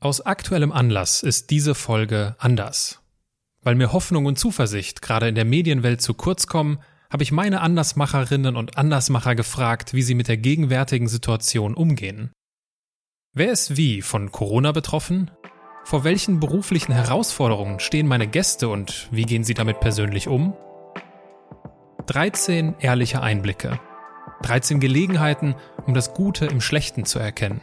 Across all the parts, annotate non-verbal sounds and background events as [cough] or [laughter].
Aus aktuellem Anlass ist diese Folge anders. Weil mir Hoffnung und Zuversicht gerade in der Medienwelt zu kurz kommen, habe ich meine Andersmacherinnen und Andersmacher gefragt, wie sie mit der gegenwärtigen Situation umgehen. Wer ist wie von Corona betroffen? Vor welchen beruflichen Herausforderungen stehen meine Gäste und wie gehen sie damit persönlich um? 13 ehrliche Einblicke. 13 Gelegenheiten, um das Gute im Schlechten zu erkennen.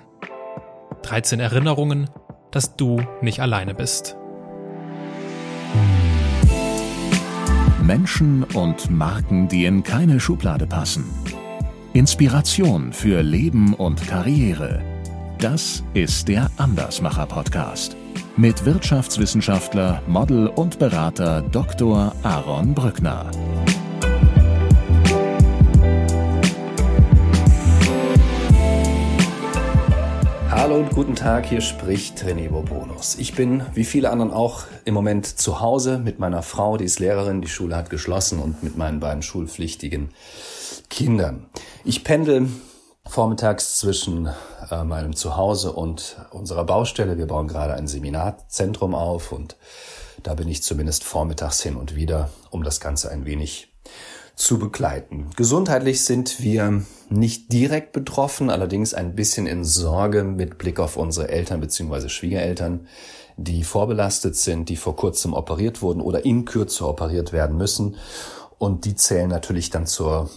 13 Erinnerungen, dass du nicht alleine bist. Menschen und Marken, die in keine Schublade passen. Inspiration für Leben und Karriere. Das ist der Andersmacher Podcast mit Wirtschaftswissenschaftler, Model und Berater Dr. Aaron Brückner. Hallo und guten Tag, hier spricht René Bobonus. Ich bin, wie viele anderen auch, im Moment zu Hause mit meiner Frau, die ist Lehrerin, die Schule hat geschlossen und mit meinen beiden schulpflichtigen Kindern. Ich pendel vormittags zwischen äh, meinem Zuhause und unserer Baustelle. Wir bauen gerade ein Seminarzentrum auf und da bin ich zumindest vormittags hin und wieder, um das Ganze ein wenig zu begleiten. Gesundheitlich sind wir nicht direkt betroffen, allerdings ein bisschen in Sorge mit Blick auf unsere Eltern bzw. Schwiegereltern, die vorbelastet sind, die vor kurzem operiert wurden oder in Kürze operiert werden müssen. Und die zählen natürlich dann zur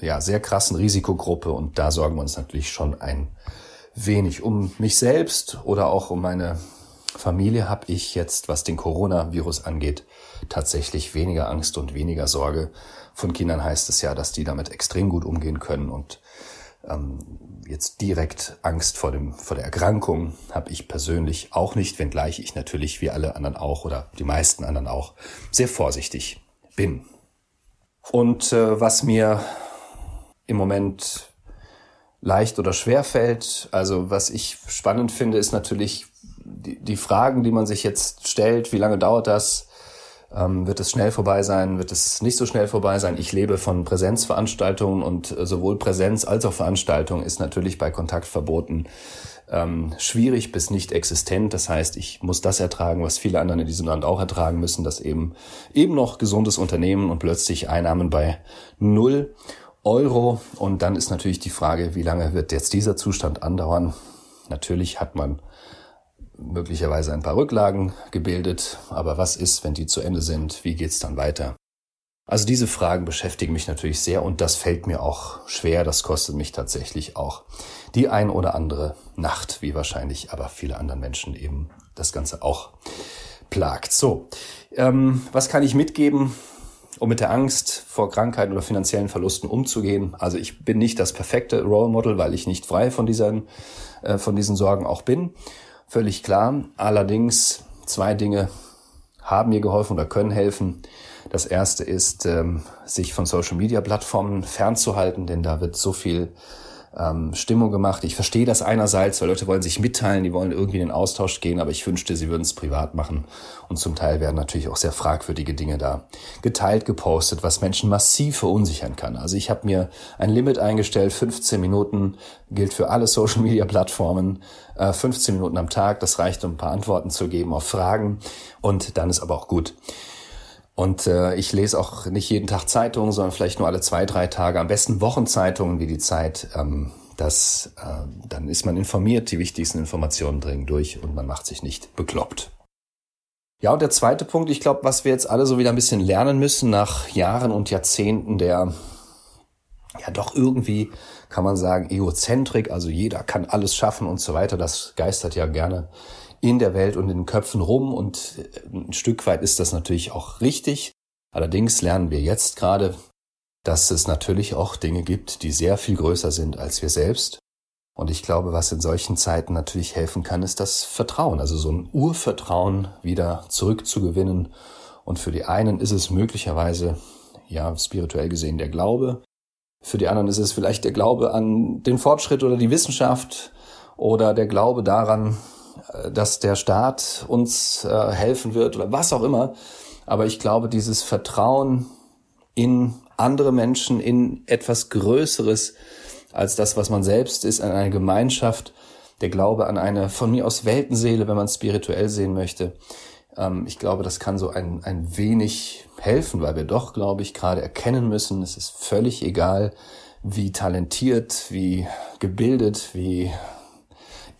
ja, sehr krassen Risikogruppe und da sorgen wir uns natürlich schon ein wenig um mich selbst oder auch um meine Familie habe ich jetzt, was den Coronavirus angeht, tatsächlich weniger Angst und weniger Sorge, von Kindern heißt es ja, dass die damit extrem gut umgehen können und ähm, jetzt direkt Angst vor dem vor der Erkrankung habe ich persönlich auch nicht, wenngleich ich natürlich wie alle anderen auch oder die meisten anderen auch sehr vorsichtig bin. Und äh, was mir im Moment leicht oder schwer fällt, also was ich spannend finde, ist natürlich die, die Fragen, die man sich jetzt stellt, wie lange dauert das? Ähm, wird es schnell vorbei sein? Wird es nicht so schnell vorbei sein? Ich lebe von Präsenzveranstaltungen und äh, sowohl Präsenz als auch Veranstaltung ist natürlich bei Kontaktverboten ähm, schwierig bis nicht existent. Das heißt, ich muss das ertragen, was viele andere in diesem Land auch ertragen müssen, dass eben eben noch gesundes Unternehmen und plötzlich Einnahmen bei null Euro. Und dann ist natürlich die Frage, wie lange wird jetzt dieser Zustand andauern? Natürlich hat man möglicherweise ein paar Rücklagen gebildet, aber was ist, wenn die zu Ende sind? Wie geht's dann weiter? Also diese Fragen beschäftigen mich natürlich sehr und das fällt mir auch schwer. Das kostet mich tatsächlich auch die ein oder andere Nacht, wie wahrscheinlich aber viele anderen Menschen eben das Ganze auch plagt. So, ähm, was kann ich mitgeben, um mit der Angst vor Krankheiten oder finanziellen Verlusten umzugehen? Also ich bin nicht das perfekte Role Model, weil ich nicht frei von diesen, äh, von diesen Sorgen auch bin. Völlig klar. Allerdings zwei Dinge haben mir geholfen oder können helfen. Das erste ist, ähm, sich von Social Media Plattformen fernzuhalten, denn da wird so viel ähm, Stimmung gemacht. Ich verstehe das einerseits, weil Leute wollen sich mitteilen, die wollen irgendwie in den Austausch gehen, aber ich wünschte, sie würden es privat machen. Und zum Teil werden natürlich auch sehr fragwürdige Dinge da geteilt, gepostet, was Menschen massiv verunsichern kann. Also ich habe mir ein Limit eingestellt, 15 Minuten gilt für alle Social-Media-Plattformen, äh, 15 Minuten am Tag, das reicht, um ein paar Antworten zu geben auf Fragen und dann ist aber auch gut. Und äh, ich lese auch nicht jeden Tag Zeitungen, sondern vielleicht nur alle zwei, drei Tage. Am besten Wochenzeitungen wie die Zeit. Ähm, das, äh, dann ist man informiert, die wichtigsten Informationen dringen durch und man macht sich nicht bekloppt. Ja, und der zweite Punkt, ich glaube, was wir jetzt alle so wieder ein bisschen lernen müssen nach Jahren und Jahrzehnten der, ja doch irgendwie, kann man sagen, Egozentrik, also jeder kann alles schaffen und so weiter, das geistert ja gerne in der Welt und in den Köpfen rum und ein Stück weit ist das natürlich auch richtig. Allerdings lernen wir jetzt gerade, dass es natürlich auch Dinge gibt, die sehr viel größer sind als wir selbst. Und ich glaube, was in solchen Zeiten natürlich helfen kann, ist das Vertrauen, also so ein Urvertrauen wieder zurückzugewinnen. Und für die einen ist es möglicherweise, ja, spirituell gesehen der Glaube. Für die anderen ist es vielleicht der Glaube an den Fortschritt oder die Wissenschaft oder der Glaube daran, dass der Staat uns äh, helfen wird oder was auch immer. Aber ich glaube, dieses Vertrauen in andere Menschen, in etwas Größeres als das, was man selbst ist, in eine Gemeinschaft, der Glaube an eine von mir aus Weltenseele, wenn man es spirituell sehen möchte. Ähm, ich glaube, das kann so ein, ein wenig helfen, weil wir doch, glaube ich, gerade erkennen müssen, es ist völlig egal, wie talentiert, wie gebildet, wie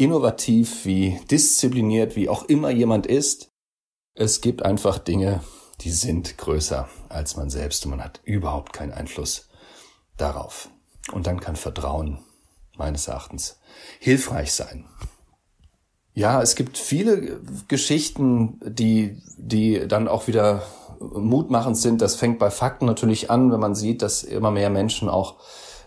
innovativ, wie diszipliniert, wie auch immer jemand ist. Es gibt einfach Dinge, die sind größer als man selbst und man hat überhaupt keinen Einfluss darauf. Und dann kann Vertrauen meines Erachtens hilfreich sein. Ja, es gibt viele Geschichten, die, die dann auch wieder mutmachend sind. Das fängt bei Fakten natürlich an, wenn man sieht, dass immer mehr Menschen auch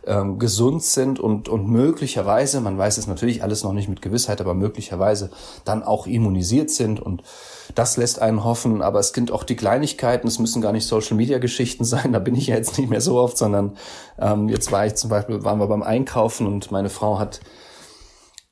ähm, gesund sind und, und möglicherweise, man weiß es natürlich alles noch nicht mit Gewissheit, aber möglicherweise dann auch immunisiert sind. Und das lässt einen hoffen, aber es sind auch die Kleinigkeiten, es müssen gar nicht Social-Media-Geschichten [laughs] sein, da bin ich ja jetzt nicht mehr so oft, sondern ähm, jetzt war ich zum Beispiel, waren wir beim Einkaufen und meine Frau hat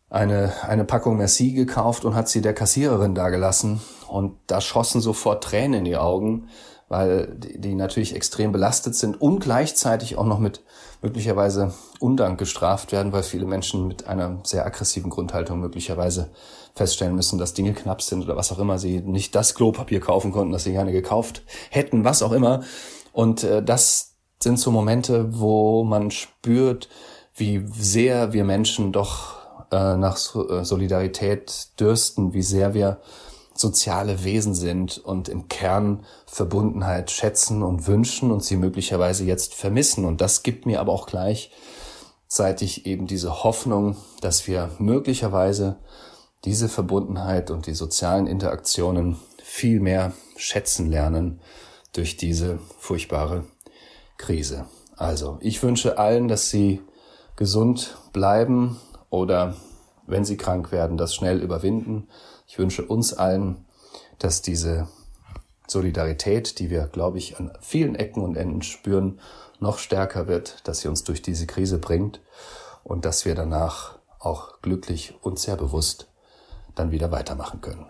eine, eine Packung Merci gekauft und hat sie der Kassiererin dagelassen und da schossen sofort Tränen in die Augen, weil die, die natürlich extrem belastet sind und gleichzeitig auch noch mit möglicherweise Undank gestraft werden, weil viele Menschen mit einer sehr aggressiven Grundhaltung möglicherweise feststellen müssen, dass Dinge knapp sind oder was auch immer, sie nicht das Klopapier kaufen konnten, das sie gerne gekauft hätten, was auch immer. Und äh, das sind so Momente, wo man spürt, wie sehr wir Menschen doch äh, nach äh, Solidarität dürsten, wie sehr wir soziale Wesen sind und im Kern Verbundenheit schätzen und wünschen und sie möglicherweise jetzt vermissen. Und das gibt mir aber auch gleichzeitig eben diese Hoffnung, dass wir möglicherweise diese Verbundenheit und die sozialen Interaktionen viel mehr schätzen lernen durch diese furchtbare Krise. Also, ich wünsche allen, dass sie gesund bleiben oder wenn sie krank werden, das schnell überwinden ich wünsche uns allen, dass diese Solidarität, die wir, glaube ich, an vielen Ecken und Enden spüren, noch stärker wird, dass sie uns durch diese Krise bringt und dass wir danach auch glücklich und sehr bewusst dann wieder weitermachen können.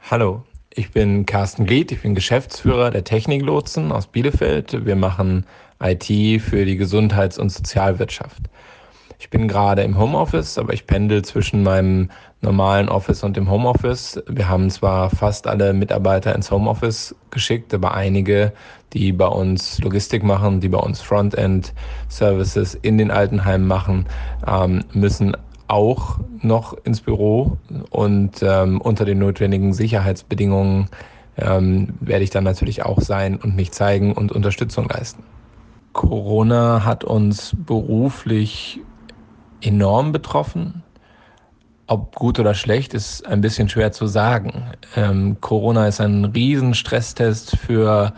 Hallo, ich bin Carsten Glied, ich bin Geschäftsführer der Techniklotsen aus Bielefeld. Wir machen IT für die Gesundheits- und Sozialwirtschaft. Ich bin gerade im Homeoffice, aber ich pendel zwischen meinem normalen Office und dem Homeoffice. Wir haben zwar fast alle Mitarbeiter ins Homeoffice geschickt, aber einige, die bei uns Logistik machen, die bei uns Frontend Services in den Altenheimen machen, ähm, müssen auch noch ins Büro und ähm, unter den notwendigen Sicherheitsbedingungen ähm, werde ich dann natürlich auch sein und mich zeigen und Unterstützung leisten. Corona hat uns beruflich enorm betroffen. Ob gut oder schlecht, ist ein bisschen schwer zu sagen. Ähm, Corona ist ein riesen Stresstest für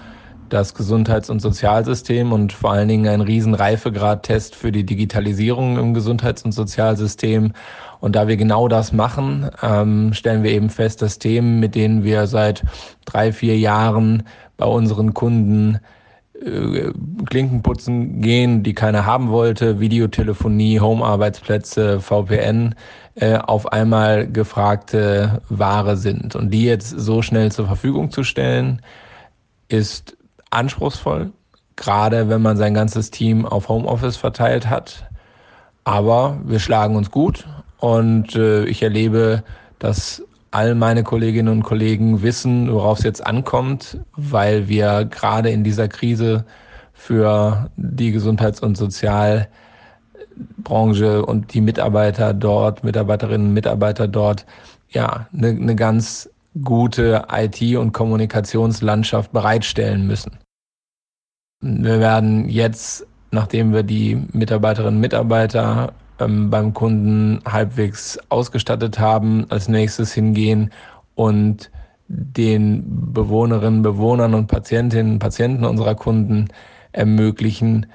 das Gesundheits- und Sozialsystem und vor allen Dingen ein riesen Reifegradtest für die Digitalisierung im Gesundheits- und Sozialsystem. Und da wir genau das machen, ähm, stellen wir eben fest, dass Themen, mit denen wir seit drei, vier Jahren bei unseren Kunden äh, Klinkenputzen gehen, die keiner haben wollte, Videotelefonie, Home-Arbeitsplätze, VPN, äh, auf einmal gefragte Ware sind. Und die jetzt so schnell zur Verfügung zu stellen, ist anspruchsvoll, gerade wenn man sein ganzes Team auf Homeoffice verteilt hat. Aber wir schlagen uns gut und äh, ich erlebe, dass all meine Kolleginnen und Kollegen wissen, worauf es jetzt ankommt, weil wir gerade in dieser Krise für die Gesundheits- und Sozialbranche und die Mitarbeiter dort, Mitarbeiterinnen und Mitarbeiter dort, ja, eine, eine ganz gute IT- und Kommunikationslandschaft bereitstellen müssen. Wir werden jetzt, nachdem wir die Mitarbeiterinnen und Mitarbeiter ähm, beim Kunden halbwegs ausgestattet haben, als nächstes hingehen und den Bewohnerinnen, Bewohnern und Patientinnen, Patienten unserer Kunden ermöglichen,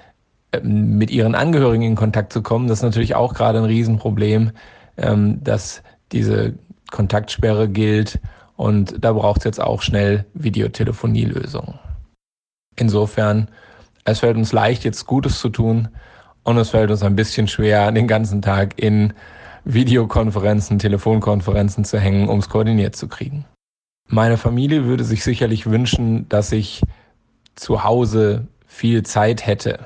ähm, mit ihren Angehörigen in Kontakt zu kommen. Das ist natürlich auch gerade ein Riesenproblem, ähm, dass diese Kontaktsperre gilt und da braucht es jetzt auch schnell Videotelephonielösungen. Insofern, es fällt uns leicht, jetzt Gutes zu tun, und es fällt uns ein bisschen schwer, den ganzen Tag in Videokonferenzen, Telefonkonferenzen zu hängen, um es koordiniert zu kriegen. Meine Familie würde sich sicherlich wünschen, dass ich zu Hause viel Zeit hätte.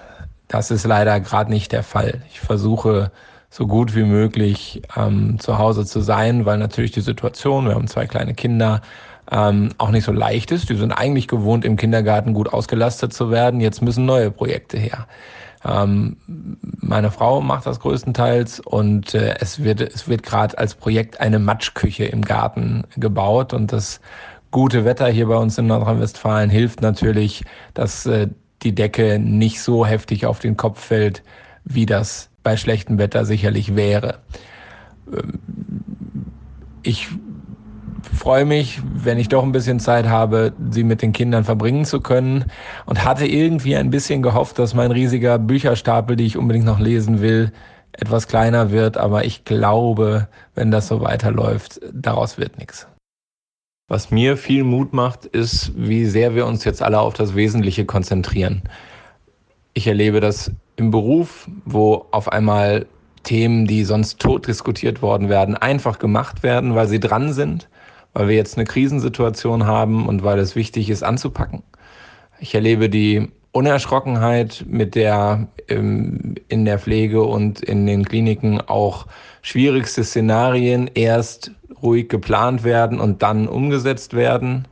Das ist leider gerade nicht der Fall. Ich versuche so gut wie möglich ähm, zu Hause zu sein, weil natürlich die Situation, wir haben zwei kleine Kinder, ähm, auch nicht so leicht ist. Die sind eigentlich gewohnt, im Kindergarten gut ausgelastet zu werden. Jetzt müssen neue Projekte her. Ähm, meine Frau macht das größtenteils und äh, es wird, es wird gerade als Projekt eine Matschküche im Garten gebaut und das gute Wetter hier bei uns in Nordrhein-Westfalen hilft natürlich, dass äh, die Decke nicht so heftig auf den Kopf fällt, wie das bei schlechtem Wetter sicherlich wäre. Ähm, ich freue mich, wenn ich doch ein bisschen Zeit habe, sie mit den Kindern verbringen zu können und hatte irgendwie ein bisschen gehofft, dass mein riesiger Bücherstapel, die ich unbedingt noch lesen will, etwas kleiner wird, aber ich glaube, wenn das so weiterläuft, daraus wird nichts. Was mir viel Mut macht, ist, wie sehr wir uns jetzt alle auf das Wesentliche konzentrieren. Ich erlebe das im Beruf, wo auf einmal Themen, die sonst tot diskutiert worden werden, einfach gemacht werden, weil sie dran sind weil wir jetzt eine Krisensituation haben und weil es wichtig ist anzupacken. Ich erlebe die Unerschrockenheit, mit der ähm, in der Pflege und in den Kliniken auch schwierigste Szenarien erst ruhig geplant werden und dann umgesetzt werden.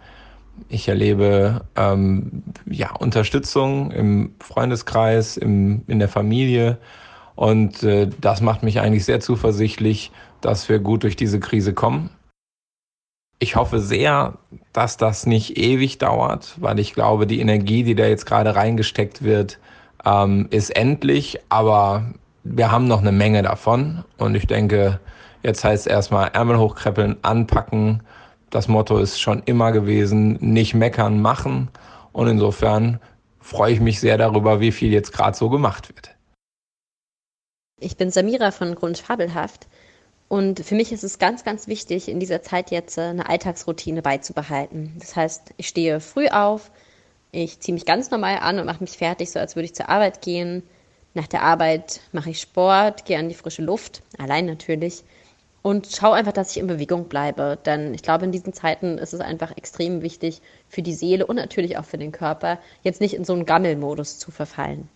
Ich erlebe ähm, ja, Unterstützung im Freundeskreis, im, in der Familie. Und äh, das macht mich eigentlich sehr zuversichtlich, dass wir gut durch diese Krise kommen. Ich hoffe sehr, dass das nicht ewig dauert, weil ich glaube, die Energie, die da jetzt gerade reingesteckt wird, ähm, ist endlich, aber wir haben noch eine Menge davon und ich denke, jetzt heißt es erstmal Ärmel hochkreppeln, anpacken. Das Motto ist schon immer gewesen, nicht meckern, machen und insofern freue ich mich sehr darüber, wie viel jetzt gerade so gemacht wird. Ich bin Samira von Grund Fabelhaft und für mich ist es ganz, ganz wichtig, in dieser Zeit jetzt äh, eine Alltagsroutine beizubehalten. Das heißt, ich stehe früh auf, ich ziehe mich ganz normal an und mache mich fertig, so als würde ich zur Arbeit gehen. Nach der Arbeit mache ich Sport, gehe an die frische Luft, allein natürlich, und schaue einfach, dass ich in Bewegung bleibe. Denn ich glaube, in diesen Zeiten ist es einfach extrem wichtig für die Seele und natürlich auch für den Körper, jetzt nicht in so einen Gammelmodus zu verfallen.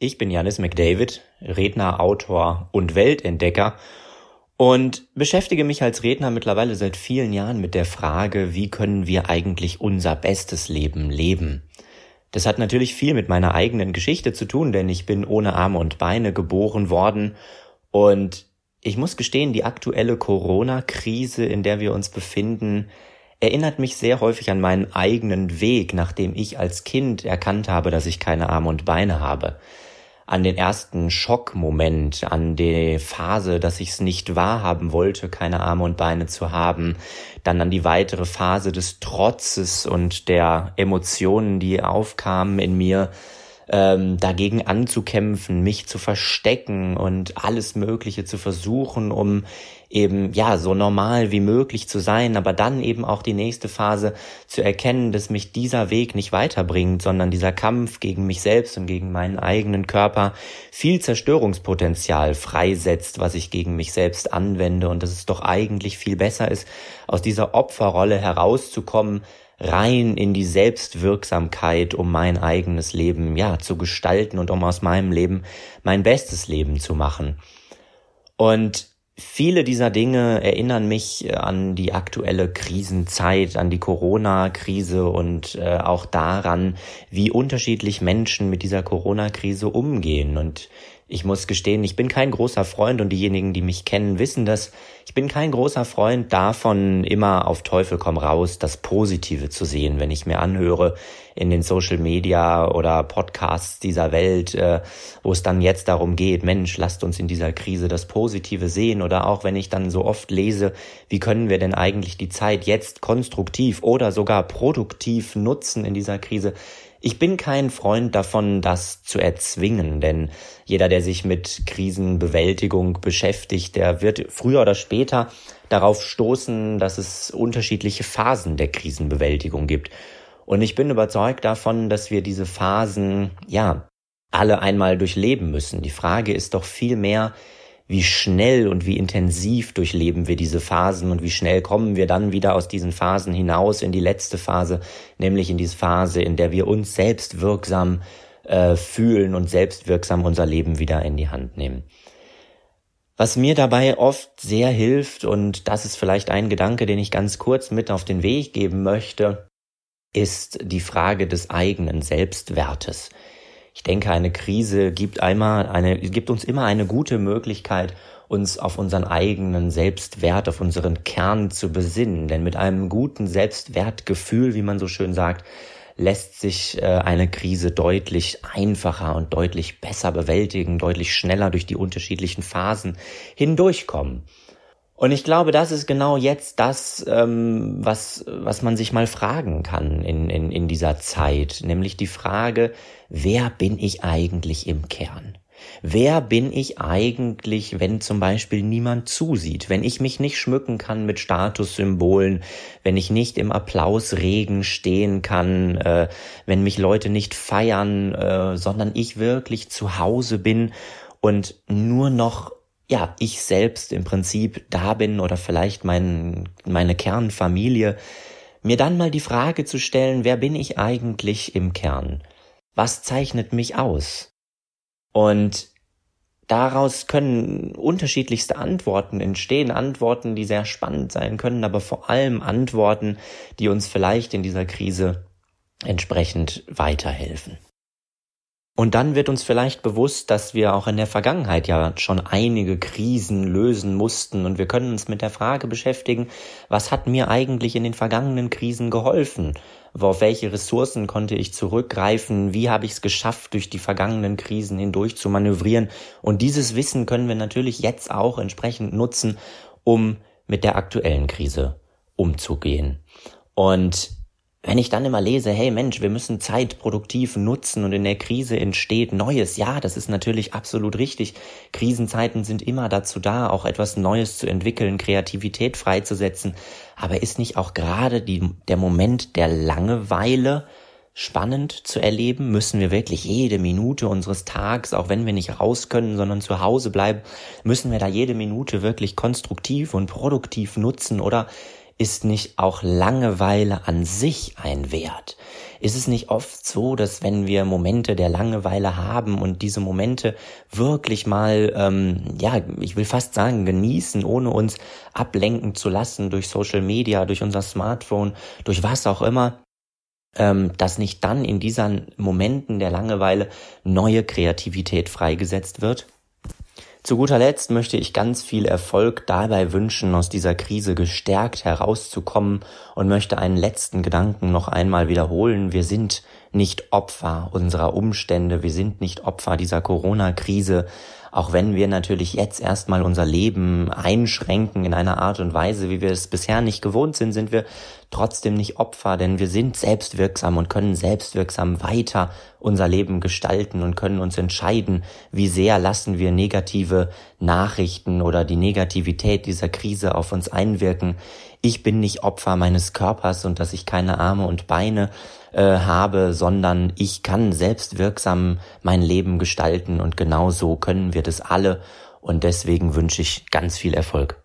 Ich bin Janis McDavid, Redner, Autor und Weltentdecker und beschäftige mich als Redner mittlerweile seit vielen Jahren mit der Frage, wie können wir eigentlich unser bestes Leben leben? Das hat natürlich viel mit meiner eigenen Geschichte zu tun, denn ich bin ohne Arme und Beine geboren worden und ich muss gestehen, die aktuelle Corona-Krise, in der wir uns befinden, erinnert mich sehr häufig an meinen eigenen Weg, nachdem ich als Kind erkannt habe, dass ich keine Arme und Beine habe an den ersten Schockmoment, an die Phase, dass ich es nicht wahrhaben wollte, keine Arme und Beine zu haben, dann an die weitere Phase des Trotzes und der Emotionen, die aufkamen in mir, ähm, dagegen anzukämpfen, mich zu verstecken und alles Mögliche zu versuchen, um eben ja so normal wie möglich zu sein, aber dann eben auch die nächste Phase zu erkennen, dass mich dieser Weg nicht weiterbringt, sondern dieser Kampf gegen mich selbst und gegen meinen eigenen Körper viel Zerstörungspotenzial freisetzt, was ich gegen mich selbst anwende und dass es doch eigentlich viel besser ist, aus dieser Opferrolle herauszukommen, rein in die Selbstwirksamkeit, um mein eigenes Leben ja zu gestalten und um aus meinem Leben mein bestes Leben zu machen. Und Viele dieser Dinge erinnern mich äh, an die aktuelle Krisenzeit, an die Corona-Krise und äh, auch daran, wie unterschiedlich Menschen mit dieser Corona-Krise umgehen. Und ich muss gestehen, ich bin kein großer Freund und diejenigen, die mich kennen, wissen das. Ich bin kein großer Freund davon, immer auf Teufel komm raus, das Positive zu sehen, wenn ich mir anhöre in den Social Media oder Podcasts dieser Welt, äh, wo es dann jetzt darum geht, Mensch, lasst uns in dieser Krise das Positive sehen oder auch wenn ich dann so oft lese, wie können wir denn eigentlich die Zeit jetzt konstruktiv oder sogar produktiv nutzen in dieser Krise? Ich bin kein Freund davon, das zu erzwingen, denn jeder, der sich mit Krisenbewältigung beschäftigt, der wird früher oder später darauf stoßen, dass es unterschiedliche Phasen der Krisenbewältigung gibt. Und ich bin überzeugt davon, dass wir diese Phasen, ja, alle einmal durchleben müssen. Die Frage ist doch viel mehr, wie schnell und wie intensiv durchleben wir diese Phasen und wie schnell kommen wir dann wieder aus diesen Phasen hinaus in die letzte Phase, nämlich in diese Phase, in der wir uns selbst wirksam äh, fühlen und selbstwirksam unser Leben wieder in die Hand nehmen. Was mir dabei oft sehr hilft, und das ist vielleicht ein Gedanke, den ich ganz kurz mit auf den Weg geben möchte, ist die Frage des eigenen Selbstwertes. Ich denke, eine Krise gibt einmal eine, gibt uns immer eine gute Möglichkeit, uns auf unseren eigenen Selbstwert, auf unseren Kern zu besinnen. Denn mit einem guten Selbstwertgefühl, wie man so schön sagt, lässt sich äh, eine Krise deutlich einfacher und deutlich besser bewältigen, deutlich schneller durch die unterschiedlichen Phasen hindurchkommen. Und ich glaube, das ist genau jetzt das, ähm, was, was man sich mal fragen kann in, in, in dieser Zeit, nämlich die Frage, wer bin ich eigentlich im Kern? Wer bin ich eigentlich, wenn zum Beispiel niemand zusieht, wenn ich mich nicht schmücken kann mit Statussymbolen, wenn ich nicht im Applausregen stehen kann, äh, wenn mich Leute nicht feiern, äh, sondern ich wirklich zu Hause bin und nur noch ja, ich selbst im Prinzip da bin oder vielleicht mein, meine Kernfamilie, mir dann mal die Frage zu stellen, wer bin ich eigentlich im Kern? Was zeichnet mich aus? Und daraus können unterschiedlichste Antworten entstehen, Antworten, die sehr spannend sein können, aber vor allem Antworten, die uns vielleicht in dieser Krise entsprechend weiterhelfen. Und dann wird uns vielleicht bewusst, dass wir auch in der Vergangenheit ja schon einige Krisen lösen mussten und wir können uns mit der Frage beschäftigen, was hat mir eigentlich in den vergangenen Krisen geholfen? Auf welche Ressourcen konnte ich zurückgreifen? Wie habe ich es geschafft, durch die vergangenen Krisen hindurch zu manövrieren? Und dieses Wissen können wir natürlich jetzt auch entsprechend nutzen, um mit der aktuellen Krise umzugehen. Und wenn ich dann immer lese, hey Mensch, wir müssen Zeit produktiv nutzen und in der Krise entsteht Neues, ja, das ist natürlich absolut richtig. Krisenzeiten sind immer dazu da, auch etwas Neues zu entwickeln, Kreativität freizusetzen. Aber ist nicht auch gerade die, der Moment der Langeweile spannend zu erleben? Müssen wir wirklich jede Minute unseres Tags, auch wenn wir nicht raus können, sondern zu Hause bleiben, müssen wir da jede Minute wirklich konstruktiv und produktiv nutzen oder ist nicht auch Langeweile an sich ein Wert? Ist es nicht oft so, dass wenn wir Momente der Langeweile haben und diese Momente wirklich mal, ähm, ja, ich will fast sagen, genießen, ohne uns ablenken zu lassen durch Social Media, durch unser Smartphone, durch was auch immer, ähm, dass nicht dann in diesen Momenten der Langeweile neue Kreativität freigesetzt wird? Zu guter Letzt möchte ich ganz viel Erfolg dabei wünschen, aus dieser Krise gestärkt herauszukommen und möchte einen letzten Gedanken noch einmal wiederholen. Wir sind nicht Opfer unserer Umstände, wir sind nicht Opfer dieser Corona-Krise, auch wenn wir natürlich jetzt erstmal unser Leben einschränken in einer Art und Weise, wie wir es bisher nicht gewohnt sind, sind wir trotzdem nicht Opfer, denn wir sind selbstwirksam und können selbstwirksam weiter unser Leben gestalten und können uns entscheiden, wie sehr lassen wir negative Nachrichten oder die Negativität dieser Krise auf uns einwirken. Ich bin nicht Opfer meines Körpers und dass ich keine Arme und Beine äh, habe, sondern ich kann selbstwirksam mein Leben gestalten und genau so können wir das alle und deswegen wünsche ich ganz viel Erfolg.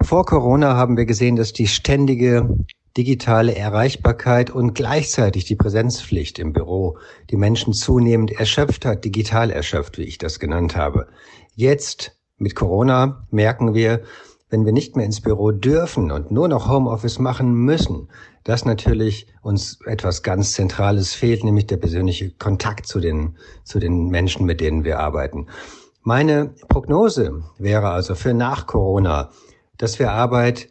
Vor Corona haben wir gesehen, dass die ständige digitale Erreichbarkeit und gleichzeitig die Präsenzpflicht im Büro die Menschen zunehmend erschöpft hat, digital erschöpft, wie ich das genannt habe. Jetzt mit Corona merken wir, wenn wir nicht mehr ins Büro dürfen und nur noch Homeoffice machen müssen, dass natürlich uns etwas ganz Zentrales fehlt, nämlich der persönliche Kontakt zu den, zu den Menschen, mit denen wir arbeiten. Meine Prognose wäre also für nach Corona, dass wir Arbeit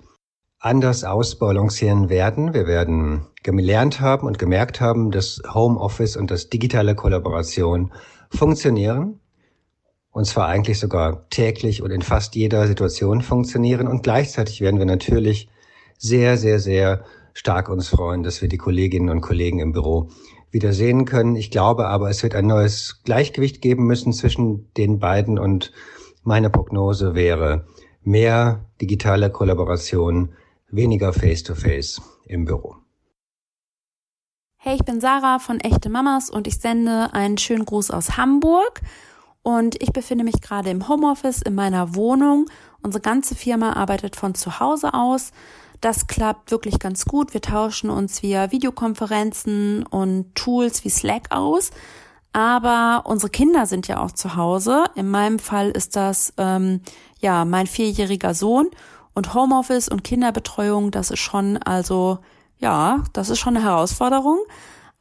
anders ausbalancieren werden. Wir werden gelernt haben und gemerkt haben, dass Homeoffice und das digitale Kollaboration funktionieren. Und zwar eigentlich sogar täglich und in fast jeder Situation funktionieren. Und gleichzeitig werden wir natürlich sehr, sehr, sehr stark uns freuen, dass wir die Kolleginnen und Kollegen im Büro wieder sehen können. Ich glaube aber, es wird ein neues Gleichgewicht geben müssen zwischen den beiden und meine Prognose wäre, mehr digitale Kollaboration, weniger Face-to-Face -face im Büro. Hey, ich bin Sarah von Echte Mamas und ich sende einen schönen Gruß aus Hamburg. Und ich befinde mich gerade im Homeoffice in meiner Wohnung. Unsere ganze Firma arbeitet von zu Hause aus. Das klappt wirklich ganz gut. Wir tauschen uns via Videokonferenzen und Tools wie Slack aus. Aber unsere Kinder sind ja auch zu Hause. In meinem Fall ist das ähm, ja mein vierjähriger Sohn und Homeoffice und Kinderbetreuung. Das ist schon also ja, das ist schon eine Herausforderung.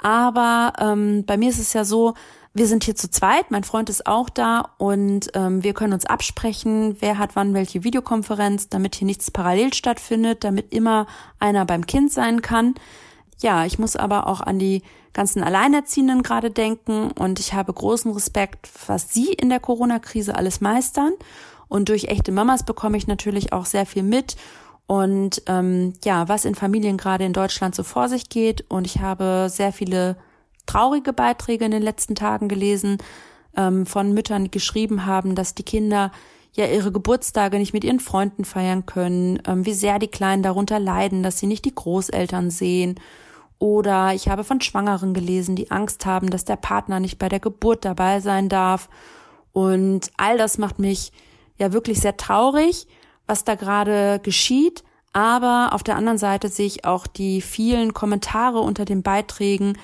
Aber ähm, bei mir ist es ja so, wir sind hier zu zweit, mein Freund ist auch da und ähm, wir können uns absprechen, wer hat wann welche Videokonferenz, damit hier nichts parallel stattfindet, damit immer einer beim Kind sein kann. Ja, ich muss aber auch an die ganzen Alleinerziehenden gerade denken und ich habe großen Respekt, was sie in der Corona-Krise alles meistern. Und durch echte Mamas bekomme ich natürlich auch sehr viel mit und ähm, ja, was in Familien gerade in Deutschland so vor sich geht. Und ich habe sehr viele traurige Beiträge in den letzten Tagen gelesen ähm, von Müttern, die geschrieben haben, dass die Kinder ja ihre Geburtstage nicht mit ihren Freunden feiern können, ähm, wie sehr die Kleinen darunter leiden, dass sie nicht die Großeltern sehen. Oder ich habe von Schwangeren gelesen, die Angst haben, dass der Partner nicht bei der Geburt dabei sein darf. Und all das macht mich ja wirklich sehr traurig, was da gerade geschieht. Aber auf der anderen Seite sehe ich auch die vielen Kommentare unter den Beiträgen,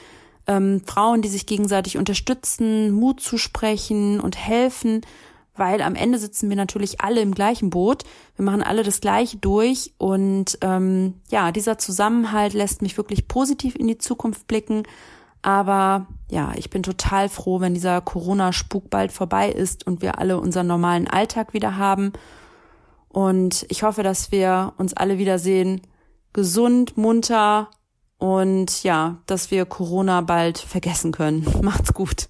ähm, Frauen, die sich gegenseitig unterstützen, Mut zusprechen und helfen, weil am Ende sitzen wir natürlich alle im gleichen Boot. Wir machen alle das Gleiche durch und ähm, ja, dieser Zusammenhalt lässt mich wirklich positiv in die Zukunft blicken. Aber ja, ich bin total froh, wenn dieser Corona-Spuk bald vorbei ist und wir alle unseren normalen Alltag wieder haben. Und ich hoffe, dass wir uns alle wiedersehen, gesund, munter und ja, dass wir Corona bald vergessen können. [laughs] Macht's gut.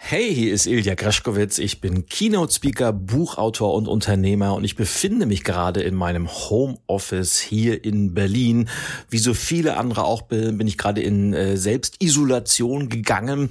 Hey, hier ist Ilja Greschkowitz. Ich bin Keynote-Speaker, Buchautor und Unternehmer und ich befinde mich gerade in meinem Homeoffice hier in Berlin. Wie so viele andere auch bin ich gerade in äh, Selbstisolation gegangen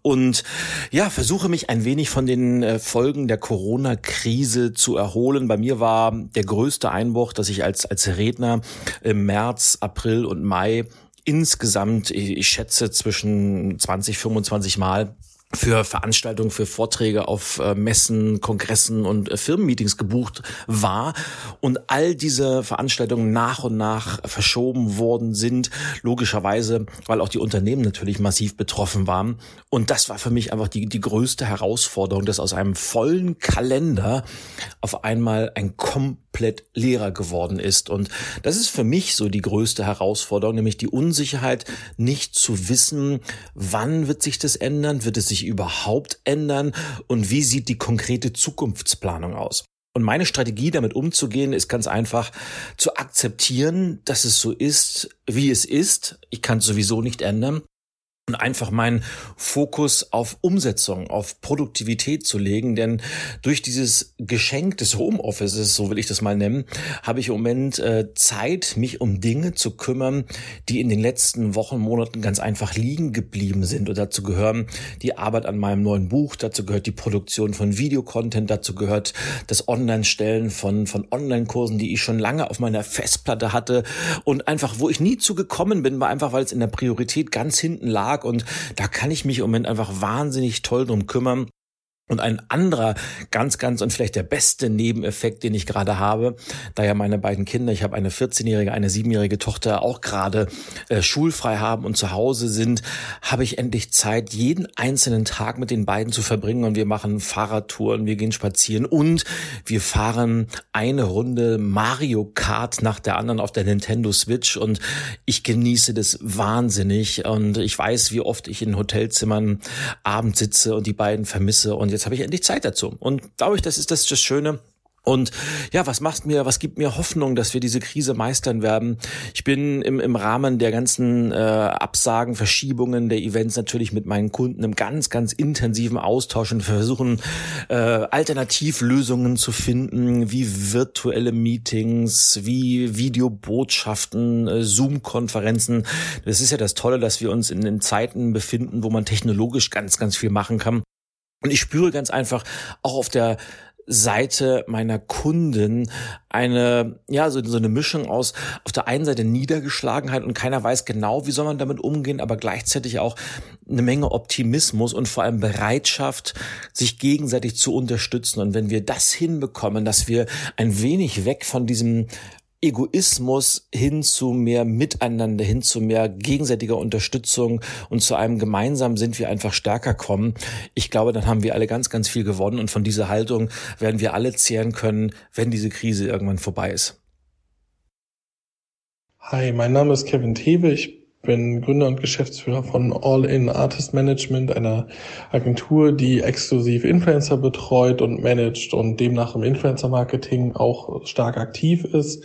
und ja, versuche mich ein wenig von den äh, Folgen der Corona-Krise zu erholen. Bei mir war der größte Einbruch, dass ich als, als Redner im März, April und Mai insgesamt, ich schätze, zwischen 20, 25 Mal für Veranstaltungen, für Vorträge auf äh, Messen, Kongressen und äh, Firmenmeetings gebucht war und all diese Veranstaltungen nach und nach verschoben worden sind, logischerweise, weil auch die Unternehmen natürlich massiv betroffen waren. Und das war für mich einfach die, die größte Herausforderung, dass aus einem vollen Kalender auf einmal ein komplett leerer geworden ist. Und das ist für mich so die größte Herausforderung, nämlich die Unsicherheit, nicht zu wissen, wann wird sich das ändern, wird es sich sich überhaupt ändern und wie sieht die konkrete Zukunftsplanung aus? Und meine Strategie, damit umzugehen, ist ganz einfach zu akzeptieren, dass es so ist, wie es ist. Ich kann es sowieso nicht ändern und einfach meinen Fokus auf Umsetzung, auf Produktivität zu legen, denn durch dieses Geschenk des Homeoffices, so will ich das mal nennen, habe ich im Moment äh, Zeit, mich um Dinge zu kümmern, die in den letzten Wochen, Monaten ganz einfach liegen geblieben sind. Und dazu gehören die Arbeit an meinem neuen Buch, dazu gehört die Produktion von Videocontent, dazu gehört das Online-Stellen von, von Online-Kursen, die ich schon lange auf meiner Festplatte hatte. Und einfach, wo ich nie zu gekommen bin, war einfach, weil es in der Priorität ganz hinten lag Tag und da kann ich mich im Moment einfach wahnsinnig toll drum kümmern. Und ein anderer ganz, ganz und vielleicht der beste Nebeneffekt, den ich gerade habe, da ja meine beiden Kinder, ich habe eine 14-jährige, eine 7-jährige Tochter, auch gerade äh, schulfrei haben und zu Hause sind, habe ich endlich Zeit, jeden einzelnen Tag mit den beiden zu verbringen. Und wir machen Fahrradtouren, wir gehen spazieren und wir fahren eine Runde Mario Kart nach der anderen auf der Nintendo Switch. Und ich genieße das wahnsinnig. Und ich weiß, wie oft ich in Hotelzimmern abends sitze und die beiden vermisse. Und jetzt habe ich endlich Zeit dazu. Und glaube ich, das ist das, das Schöne. Und ja, was macht mir, was gibt mir Hoffnung, dass wir diese Krise meistern werden? Ich bin im, im Rahmen der ganzen äh, Absagen, Verschiebungen der Events natürlich mit meinen Kunden im ganz, ganz intensiven Austausch und versuchen äh, Alternativlösungen zu finden, wie virtuelle Meetings, wie Videobotschaften, äh, Zoom-Konferenzen. Das ist ja das Tolle, dass wir uns in den Zeiten befinden, wo man technologisch ganz, ganz viel machen kann. Und ich spüre ganz einfach auch auf der Seite meiner Kunden eine, ja, so, so eine Mischung aus auf der einen Seite Niedergeschlagenheit und keiner weiß genau, wie soll man damit umgehen, aber gleichzeitig auch eine Menge Optimismus und vor allem Bereitschaft, sich gegenseitig zu unterstützen. Und wenn wir das hinbekommen, dass wir ein wenig weg von diesem Egoismus hin zu mehr Miteinander, hin zu mehr gegenseitiger Unterstützung und zu einem gemeinsam sind wir einfach stärker kommen. Ich glaube, dann haben wir alle ganz, ganz viel gewonnen und von dieser Haltung werden wir alle zehren können, wenn diese Krise irgendwann vorbei ist. Hi, mein Name ist Kevin Tewe. Ich bin Gründer und Geschäftsführer von All In Artist Management, einer Agentur, die exklusiv Influencer betreut und managt und demnach im Influencer Marketing auch stark aktiv ist.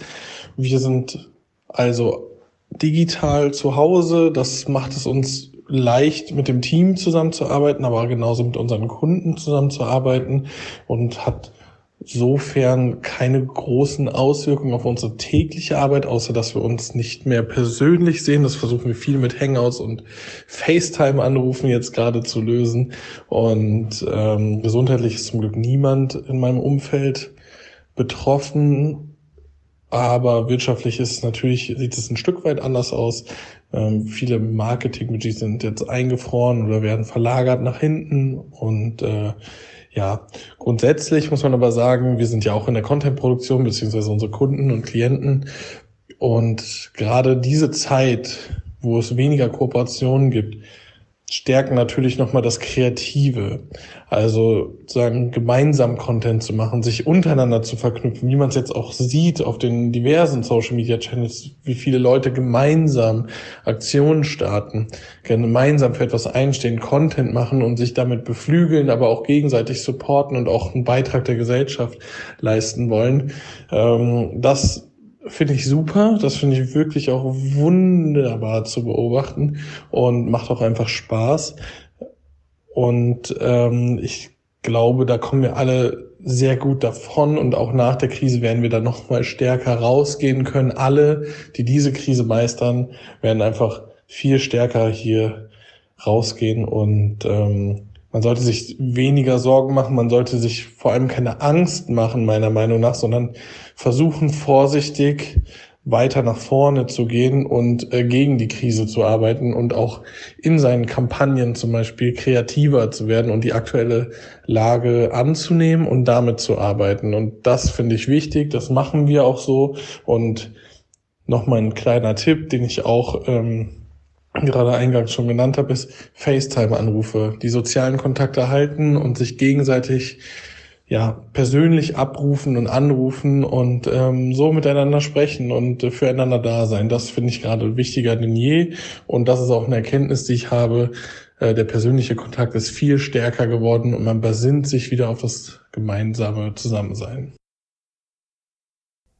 Wir sind also digital zu Hause. Das macht es uns leicht, mit dem Team zusammenzuarbeiten, aber genauso mit unseren Kunden zusammenzuarbeiten und hat insofern keine großen Auswirkungen auf unsere tägliche Arbeit, außer dass wir uns nicht mehr persönlich sehen. Das versuchen wir viel mit Hangouts und FaceTime-Anrufen jetzt gerade zu lösen. Und ähm, gesundheitlich ist zum Glück niemand in meinem Umfeld betroffen. Aber wirtschaftlich ist natürlich, sieht es ein Stück weit anders aus. Ähm, viele Marketing-Budgets sind jetzt eingefroren oder werden verlagert nach hinten und äh, ja, grundsätzlich muss man aber sagen, wir sind ja auch in der Content-Produktion, beziehungsweise unsere Kunden und Klienten. Und gerade diese Zeit, wo es weniger Kooperationen gibt, stärken natürlich nochmal das Kreative. Also sagen, gemeinsam Content zu machen, sich untereinander zu verknüpfen, wie man es jetzt auch sieht auf den diversen Social Media Channels, wie viele Leute gemeinsam Aktionen starten, gemeinsam für etwas einstehen, Content machen und sich damit beflügeln, aber auch gegenseitig supporten und auch einen Beitrag der Gesellschaft leisten wollen. Ähm, das finde ich super. Das finde ich wirklich auch wunderbar zu beobachten und macht auch einfach Spaß. Und ähm, ich glaube, da kommen wir alle sehr gut davon und auch nach der Krise werden wir da noch mal stärker rausgehen können. Alle, die diese Krise meistern, werden einfach viel stärker hier rausgehen und ähm, man sollte sich weniger Sorgen machen, man sollte sich vor allem keine Angst machen, meiner Meinung nach, sondern versuchen vorsichtig weiter nach vorne zu gehen und äh, gegen die Krise zu arbeiten und auch in seinen Kampagnen zum Beispiel kreativer zu werden und die aktuelle Lage anzunehmen und damit zu arbeiten. Und das finde ich wichtig, das machen wir auch so. Und nochmal ein kleiner Tipp, den ich auch ähm, gerade eingangs schon genannt habe, ist FaceTime-Anrufe, die sozialen Kontakte halten und sich gegenseitig ja persönlich abrufen und anrufen und ähm, so miteinander sprechen und äh, füreinander da sein. Das finde ich gerade wichtiger denn je und das ist auch eine Erkenntnis, die ich habe. Äh, der persönliche Kontakt ist viel stärker geworden und man besinnt sich wieder auf das gemeinsame Zusammensein.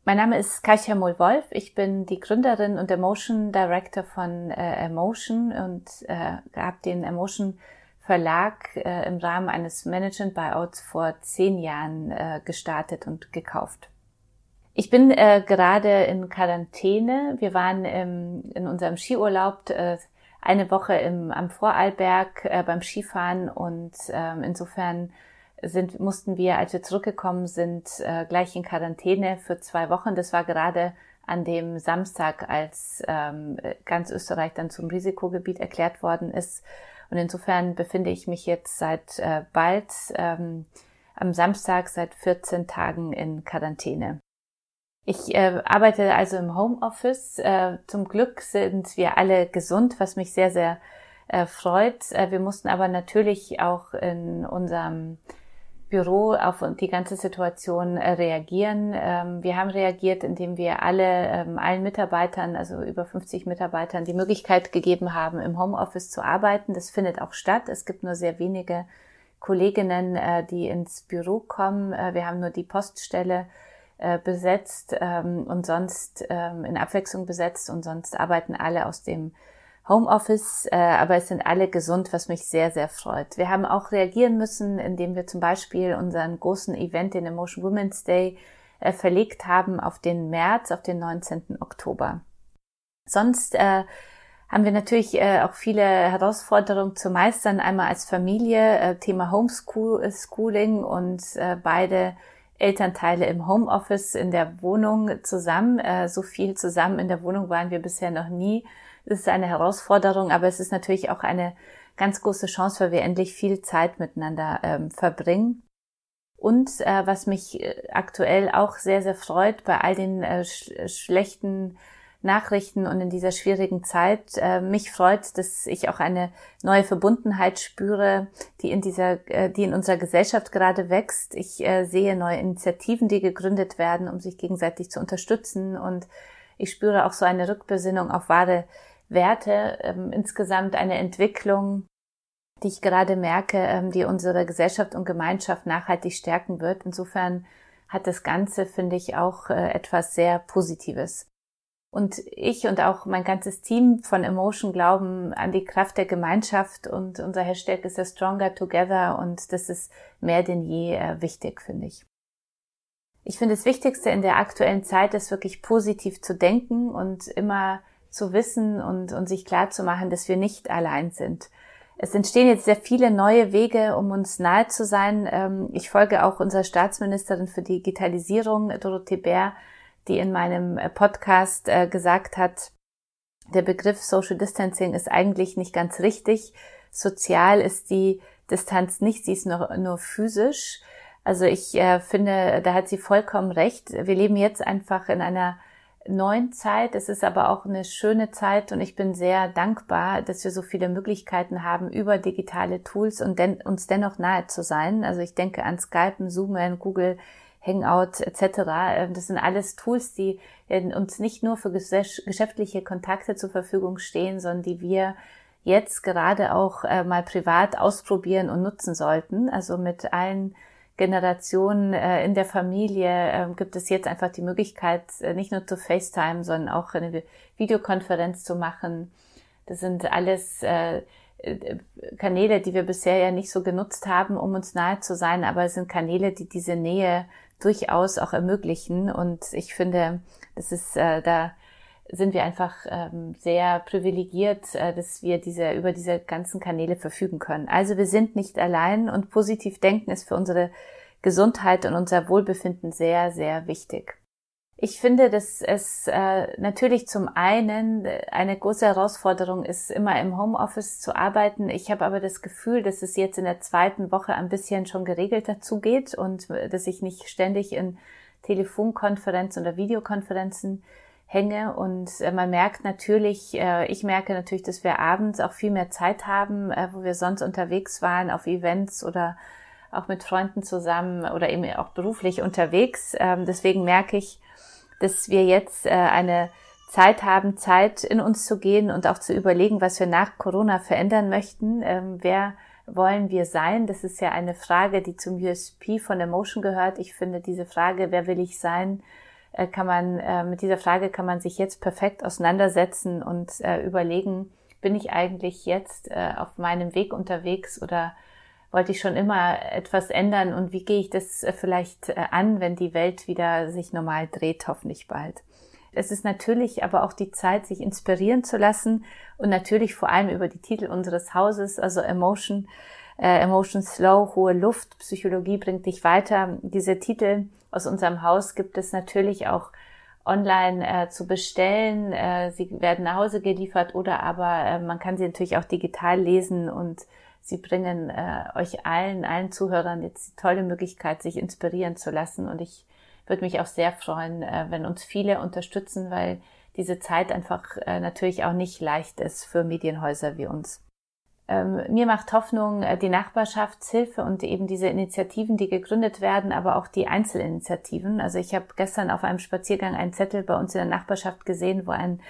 Mein Name ist Katja Mohl-Wolf. Ich bin die Gründerin und Emotion Director von äh, Emotion und äh, habe den Emotion Verlag äh, im Rahmen eines Management Buyouts vor zehn Jahren äh, gestartet und gekauft. Ich bin äh, gerade in Quarantäne. Wir waren im, in unserem Skiurlaub äh, eine Woche im, am Vorarlberg äh, beim Skifahren und äh, insofern sind, mussten wir, als wir zurückgekommen sind, äh, gleich in Quarantäne für zwei Wochen. Das war gerade an dem Samstag, als ähm, ganz Österreich dann zum Risikogebiet erklärt worden ist. Und insofern befinde ich mich jetzt seit äh, bald ähm, am Samstag seit 14 Tagen in Quarantäne. Ich äh, arbeite also im Homeoffice. Äh, zum Glück sind wir alle gesund, was mich sehr, sehr äh, freut. Äh, wir mussten aber natürlich auch in unserem Büro auf die ganze Situation äh, reagieren. Ähm, wir haben reagiert, indem wir alle, ähm, allen Mitarbeitern, also über 50 Mitarbeitern, die Möglichkeit gegeben haben, im Homeoffice zu arbeiten. Das findet auch statt. Es gibt nur sehr wenige Kolleginnen, äh, die ins Büro kommen. Äh, wir haben nur die Poststelle besetzt ähm, und sonst in Abwechslung besetzt und sonst arbeiten alle aus dem Homeoffice, äh, aber es sind alle gesund, was mich sehr, sehr freut. Wir haben auch reagieren müssen, indem wir zum Beispiel unseren großen Event, den Emotion Women's Day, äh, verlegt haben auf den März, auf den 19. Oktober. Sonst äh, haben wir natürlich äh, auch viele Herausforderungen zu meistern. Einmal als Familie, äh, Thema Homeschooling und äh, beide Elternteile im Homeoffice in der Wohnung zusammen. Äh, so viel zusammen in der Wohnung waren wir bisher noch nie. Das ist eine Herausforderung, aber es ist natürlich auch eine ganz große Chance, weil wir endlich viel Zeit miteinander ähm, verbringen. Und äh, was mich äh, aktuell auch sehr, sehr freut bei all den äh, sch schlechten Nachrichten und in dieser schwierigen Zeit. Äh, mich freut, dass ich auch eine neue Verbundenheit spüre, die in dieser, äh, die in unserer Gesellschaft gerade wächst. Ich äh, sehe neue Initiativen, die gegründet werden, um sich gegenseitig zu unterstützen und ich spüre auch so eine Rückbesinnung auf wahre Werte, ähm, insgesamt eine Entwicklung, die ich gerade merke, ähm, die unsere Gesellschaft und Gemeinschaft nachhaltig stärken wird. Insofern hat das Ganze, finde ich, auch äh, etwas sehr Positives. Und ich und auch mein ganzes Team von Emotion glauben an die Kraft der Gemeinschaft und unser Hashtag ist ja Stronger Together und das ist mehr denn je äh, wichtig, finde ich. Ich finde das Wichtigste in der aktuellen Zeit ist wirklich positiv zu denken und immer zu wissen und, und sich klar zu machen, dass wir nicht allein sind. Es entstehen jetzt sehr viele neue Wege, um uns nahe zu sein. Ähm, ich folge auch unserer Staatsministerin für Digitalisierung, Dorothee Bär, die in meinem äh, Podcast äh, gesagt hat, der Begriff Social Distancing ist eigentlich nicht ganz richtig. Sozial ist die Distanz nicht, sie ist nur, nur physisch. Also ich äh, finde, da hat sie vollkommen recht. Wir leben jetzt einfach in einer neuen Zeit. Es ist aber auch eine schöne Zeit und ich bin sehr dankbar, dass wir so viele Möglichkeiten haben, über digitale Tools und den, uns dennoch nahe zu sein. Also ich denke an Skype, Zoom, Google Hangout etc. Ähm, das sind alles Tools, die uns nicht nur für geschäftliche Kontakte zur Verfügung stehen, sondern die wir jetzt gerade auch äh, mal privat ausprobieren und nutzen sollten. Also mit allen Generationen äh, in der Familie ähm, gibt es jetzt einfach die Möglichkeit, äh, nicht nur zu FaceTime, sondern auch eine Videokonferenz zu machen. Das sind alles Kanäle, die wir bisher ja nicht so genutzt haben, um uns nahe zu sein, aber es sind Kanäle, die diese Nähe durchaus auch ermöglichen. Und ich finde, das ist, äh, da sind wir einfach ähm, sehr privilegiert, äh, dass wir diese, über diese ganzen Kanäle verfügen können. Also wir sind nicht allein und positiv denken ist für unsere Gesundheit und unser Wohlbefinden sehr, sehr wichtig. Ich finde, dass es äh, natürlich zum einen äh, eine große Herausforderung ist, immer im Homeoffice zu arbeiten. Ich habe aber das Gefühl, dass es jetzt in der zweiten Woche ein bisschen schon geregelter zugeht und äh, dass ich nicht ständig in Telefonkonferenzen oder Videokonferenzen hänge. Und äh, man merkt natürlich, äh, ich merke natürlich, dass wir abends auch viel mehr Zeit haben, äh, wo wir sonst unterwegs waren auf Events oder auch mit Freunden zusammen oder eben auch beruflich unterwegs. Ähm, deswegen merke ich, dass wir jetzt eine Zeit haben, Zeit in uns zu gehen und auch zu überlegen, was wir nach Corona verändern möchten. Ähm, wer wollen wir sein? Das ist ja eine Frage, die zum USP von Emotion gehört. Ich finde diese Frage, wer will ich sein, äh, kann man, äh, mit dieser Frage kann man sich jetzt perfekt auseinandersetzen und äh, überlegen, bin ich eigentlich jetzt äh, auf meinem Weg unterwegs oder wollte ich schon immer etwas ändern und wie gehe ich das äh, vielleicht an, wenn die Welt wieder sich normal dreht, hoffentlich bald. Es ist natürlich aber auch die Zeit, sich inspirieren zu lassen und natürlich vor allem über die Titel unseres Hauses, also Emotion, äh, Emotion Slow, hohe Luft, Psychologie bringt dich weiter. Diese Titel aus unserem Haus gibt es natürlich auch online äh, zu bestellen. Äh, sie werden nach Hause geliefert oder aber äh, man kann sie natürlich auch digital lesen und Sie bringen äh, euch allen, allen Zuhörern jetzt die tolle Möglichkeit, sich inspirieren zu lassen. Und ich würde mich auch sehr freuen, äh, wenn uns viele unterstützen, weil diese Zeit einfach äh, natürlich auch nicht leicht ist für Medienhäuser wie uns. Ähm, mir macht Hoffnung äh, die Nachbarschaftshilfe und eben diese Initiativen, die gegründet werden, aber auch die Einzelinitiativen. Also ich habe gestern auf einem Spaziergang einen Zettel bei uns in der Nachbarschaft gesehen, wo ein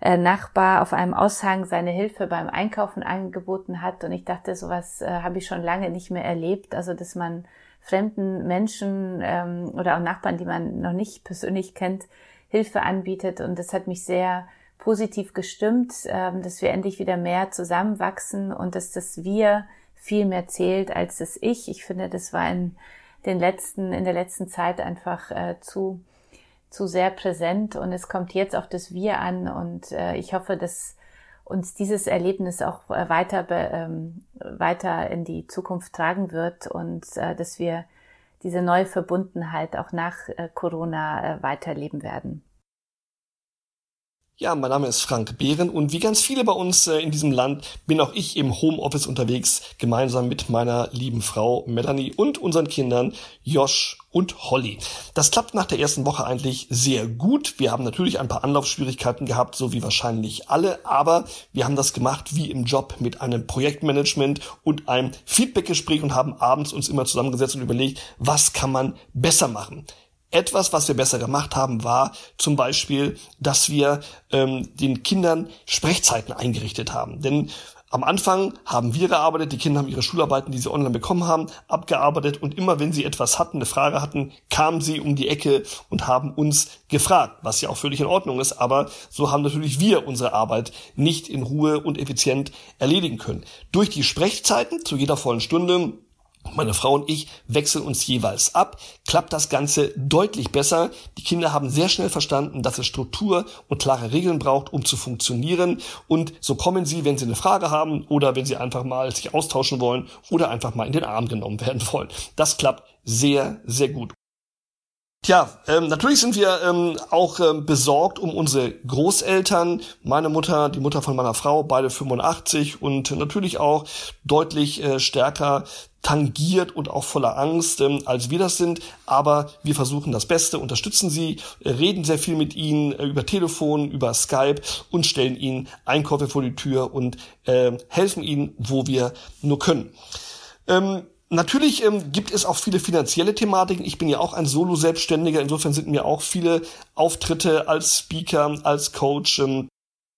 äh, Nachbar auf einem Aushang seine Hilfe beim Einkaufen angeboten hat. Und ich dachte, sowas äh, habe ich schon lange nicht mehr erlebt. Also, dass man fremden Menschen ähm, oder auch Nachbarn, die man noch nicht persönlich kennt, Hilfe anbietet. Und das hat mich sehr positiv gestimmt, ähm, dass wir endlich wieder mehr zusammenwachsen und dass das Wir viel mehr zählt als das Ich. Ich finde, das war in den letzten, in der letzten Zeit einfach äh, zu zu sehr präsent und es kommt jetzt auf das Wir an und äh, ich hoffe, dass uns dieses Erlebnis auch äh, weiter, ähm, weiter in die Zukunft tragen wird und äh, dass wir diese neue Verbundenheit auch nach Corona weiterleben werden. Ja, mein Name ist Frank Behren und wie ganz viele bei uns äh, in diesem Land bin auch ich im Homeoffice unterwegs, gemeinsam mit meiner lieben Frau Melanie und unseren Kindern Josh und Holly. Das klappt nach der ersten Woche eigentlich sehr gut. Wir haben natürlich ein paar Anlaufschwierigkeiten gehabt, so wie wahrscheinlich alle, aber wir haben das gemacht wie im Job mit einem Projektmanagement und einem Feedbackgespräch und haben abends uns immer zusammengesetzt und überlegt, was kann man besser machen. Etwas, was wir besser gemacht haben, war zum Beispiel, dass wir ähm, den Kindern Sprechzeiten eingerichtet haben. Denn am Anfang haben wir gearbeitet, die Kinder haben ihre Schularbeiten, die sie online bekommen haben, abgearbeitet und immer wenn sie etwas hatten, eine Frage hatten, kamen sie um die Ecke und haben uns gefragt, was ja auch völlig in Ordnung ist, aber so haben natürlich wir unsere Arbeit nicht in Ruhe und effizient erledigen können. Durch die Sprechzeiten zu jeder vollen Stunde meine Frau und ich wechseln uns jeweils ab, klappt das Ganze deutlich besser. Die Kinder haben sehr schnell verstanden, dass es Struktur und klare Regeln braucht, um zu funktionieren. Und so kommen sie, wenn sie eine Frage haben oder wenn sie einfach mal sich austauschen wollen oder einfach mal in den Arm genommen [laughs] werden wollen. Das klappt sehr, sehr gut. Tja, ähm, natürlich sind wir ähm, auch ähm, besorgt um unsere Großeltern. Meine Mutter, die Mutter von meiner Frau, beide 85 und natürlich auch deutlich äh, stärker tangiert und auch voller Angst, ähm, als wir das sind. Aber wir versuchen das Beste, unterstützen sie, äh, reden sehr viel mit ihnen äh, über Telefon, über Skype und stellen ihnen Einkäufe vor die Tür und äh, helfen ihnen, wo wir nur können. Ähm, Natürlich ähm, gibt es auch viele finanzielle Thematiken. Ich bin ja auch ein Solo-Selbstständiger. Insofern sind mir auch viele Auftritte als Speaker, als Coach ähm,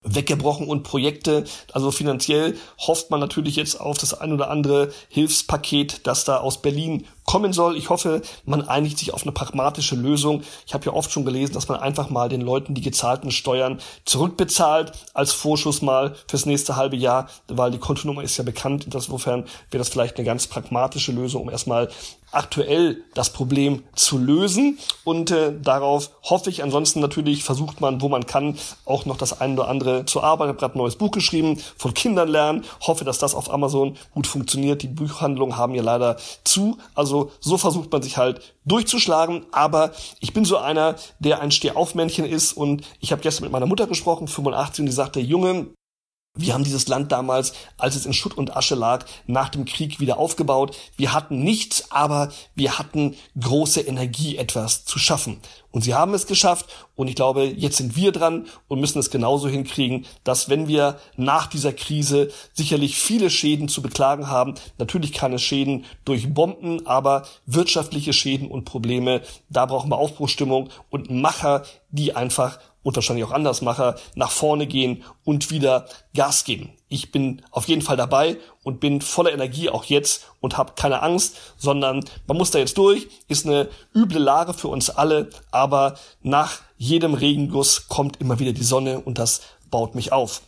weggebrochen und Projekte. Also finanziell hofft man natürlich jetzt auf das ein oder andere Hilfspaket, das da aus Berlin kommen soll. Ich hoffe, man einigt sich auf eine pragmatische Lösung. Ich habe ja oft schon gelesen, dass man einfach mal den Leuten die gezahlten Steuern zurückbezahlt als Vorschuss mal fürs nächste halbe Jahr, weil die Kontonummer ist ja bekannt. Insofern wäre das vielleicht eine ganz pragmatische Lösung, um erstmal aktuell das Problem zu lösen. Und äh, darauf hoffe ich. Ansonsten natürlich versucht man, wo man kann, auch noch das eine oder andere zu arbeiten. Ich habe gerade ein neues Buch geschrieben, von Kindern lernen. Hoffe, dass das auf Amazon gut funktioniert. Die Buchhandlungen haben ja leider zu. Also so, versucht man sich halt durchzuschlagen. Aber ich bin so einer, der ein Stehaufmännchen ist und ich habe gestern mit meiner Mutter gesprochen, 85, und die sagte, Junge, wir haben dieses Land damals, als es in Schutt und Asche lag, nach dem Krieg wieder aufgebaut. Wir hatten nichts, aber wir hatten große Energie, etwas zu schaffen. Und sie haben es geschafft. Und ich glaube, jetzt sind wir dran und müssen es genauso hinkriegen, dass wenn wir nach dieser Krise sicherlich viele Schäden zu beklagen haben, natürlich keine Schäden durch Bomben, aber wirtschaftliche Schäden und Probleme, da brauchen wir Aufbruchstimmung und Macher, die einfach und wahrscheinlich auch Andersmacher nach vorne gehen und wieder Gas geben. Ich bin auf jeden Fall dabei und bin voller Energie auch jetzt und habe keine Angst, sondern man muss da jetzt durch, ist eine üble Lage für uns alle, aber nach jedem Regenguss kommt immer wieder die Sonne und das baut mich auf.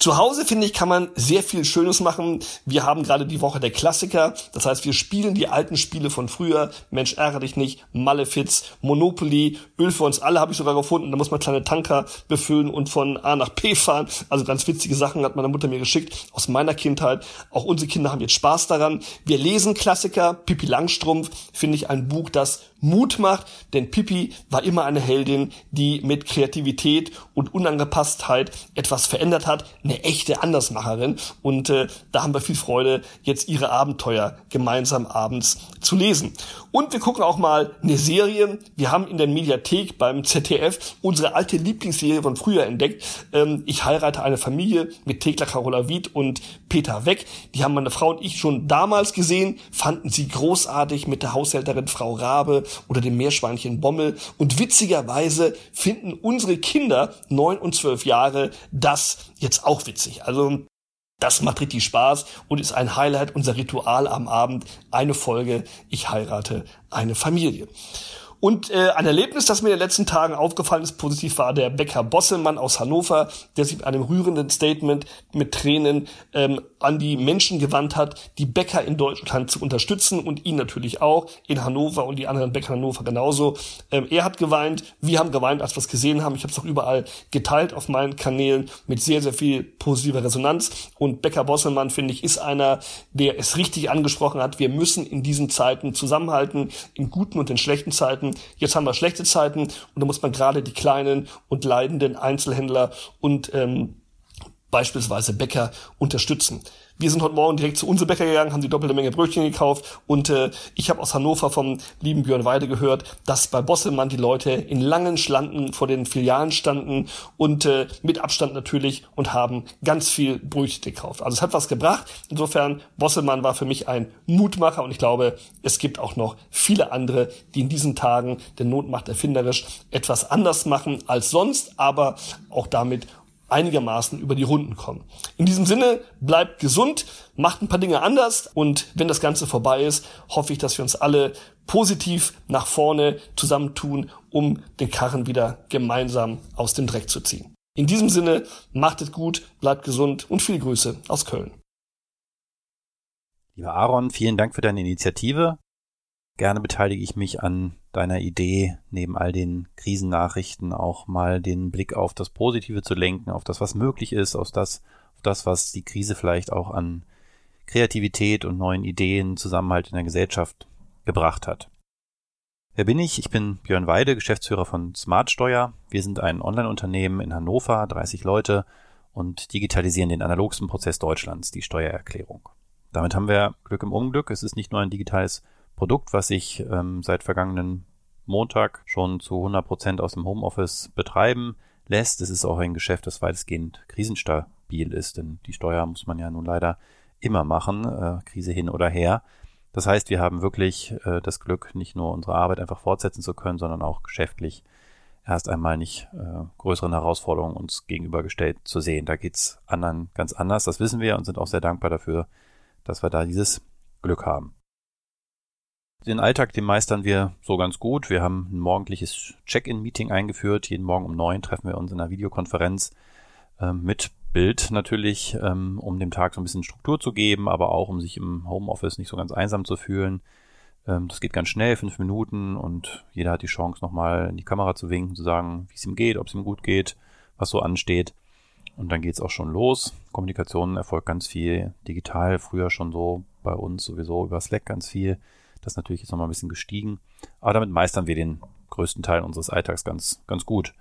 Zu Hause, finde ich, kann man sehr viel Schönes machen. Wir haben gerade die Woche der Klassiker. Das heißt, wir spielen die alten Spiele von früher. Mensch, ärgere dich nicht. Malefiz, Monopoly, Öl für uns alle habe ich sogar gefunden. Da muss man kleine Tanker befüllen und von A nach P fahren. Also ganz witzige Sachen hat meine Mutter mir geschickt aus meiner Kindheit. Auch unsere Kinder haben jetzt Spaß daran. Wir lesen Klassiker. Pippi Langstrumpf finde ich ein Buch, das Mut macht, denn Pippi war immer eine Heldin, die mit Kreativität und Unangepasstheit etwas verändert hat, eine echte Andersmacherin und äh, da haben wir viel Freude, jetzt ihre Abenteuer gemeinsam abends zu lesen. Und wir gucken auch mal eine Serie. Wir haben in der Mediathek beim ZDF unsere alte Lieblingsserie von früher entdeckt. Ähm, ich heirate eine Familie mit Thekla Carola Wied und Peter Weck. Die haben meine Frau und ich schon damals gesehen, fanden sie großartig mit der Haushälterin Frau Rabe oder dem Meerschweinchen Bommel. Und witzigerweise finden unsere Kinder, neun und zwölf Jahre, das jetzt auch witzig. Also das macht richtig Spaß und ist ein Highlight, unser Ritual am Abend. Eine Folge, ich heirate eine Familie. Und äh, ein Erlebnis, das mir in den letzten Tagen aufgefallen ist, positiv war der Bäcker Bosselmann aus Hannover, der sich mit einem rührenden Statement mit Tränen ähm, an die Menschen gewandt hat, die Bäcker in Deutschland zu unterstützen und ihn natürlich auch in Hannover und die anderen Bäcker in Hannover genauso. Ähm, er hat geweint, wir haben geweint, als wir es gesehen haben. Ich habe es auch überall geteilt auf meinen Kanälen mit sehr, sehr viel positiver Resonanz. Und Bäcker Bosselmann, finde ich, ist einer, der es richtig angesprochen hat. Wir müssen in diesen Zeiten zusammenhalten, in guten und in schlechten Zeiten. Jetzt haben wir schlechte Zeiten und da muss man gerade die kleinen und leidenden Einzelhändler und ähm, beispielsweise Bäcker unterstützen. Wir sind heute Morgen direkt zu unserem Bäcker gegangen, haben die doppelte Menge Brötchen gekauft und äh, ich habe aus Hannover vom lieben Björn Weide gehört, dass bei Bosselmann die Leute in langen Schlangen vor den Filialen standen und äh, mit Abstand natürlich und haben ganz viel Brötchen gekauft. Also es hat was gebracht. Insofern, Bosselmann war für mich ein Mutmacher und ich glaube, es gibt auch noch viele andere, die in diesen Tagen, der Not macht erfinderisch, etwas anders machen als sonst, aber auch damit einigermaßen über die Runden kommen. In diesem Sinne, bleibt gesund, macht ein paar Dinge anders und wenn das Ganze vorbei ist, hoffe ich, dass wir uns alle positiv nach vorne zusammentun, um den Karren wieder gemeinsam aus dem Dreck zu ziehen. In diesem Sinne, macht es gut, bleibt gesund und viele Grüße aus Köln. Lieber Aaron, vielen Dank für deine Initiative. Gerne beteilige ich mich an deiner Idee, neben all den Krisennachrichten auch mal den Blick auf das Positive zu lenken, auf das, was möglich ist, auf das, auf das, was die Krise vielleicht auch an Kreativität und neuen Ideen, Zusammenhalt in der Gesellschaft gebracht hat. Wer bin ich? Ich bin Björn Weide, Geschäftsführer von Smartsteuer. Wir sind ein Online-Unternehmen in Hannover, 30 Leute und digitalisieren den analogsten Prozess Deutschlands, die Steuererklärung. Damit haben wir Glück im Unglück. Es ist nicht nur ein digitales Produkt, was ich ähm, seit vergangenen Montag schon zu 100 Prozent aus dem Homeoffice betreiben lässt. Es ist auch ein Geschäft, das weitestgehend krisenstabil ist, denn die Steuer muss man ja nun leider immer machen, äh, Krise hin oder her. Das heißt, wir haben wirklich äh, das Glück, nicht nur unsere Arbeit einfach fortsetzen zu können, sondern auch geschäftlich erst einmal nicht äh, größeren Herausforderungen uns gegenübergestellt zu sehen. Da geht's anderen ganz anders, das wissen wir und sind auch sehr dankbar dafür, dass wir da dieses Glück haben. Den Alltag, den meistern wir so ganz gut. Wir haben ein morgendliches Check-in-Meeting eingeführt. Jeden Morgen um neun treffen wir uns in einer Videokonferenz äh, mit Bild natürlich, ähm, um dem Tag so ein bisschen Struktur zu geben, aber auch um sich im Homeoffice nicht so ganz einsam zu fühlen. Ähm, das geht ganz schnell, fünf Minuten und jeder hat die Chance, nochmal in die Kamera zu winken, zu sagen, wie es ihm geht, ob es ihm gut geht, was so ansteht. Und dann geht's auch schon los. Kommunikation erfolgt ganz viel digital, früher schon so bei uns sowieso über Slack ganz viel. Das ist natürlich jetzt nochmal ein bisschen gestiegen. Aber damit meistern wir den größten Teil unseres Alltags ganz, ganz gut.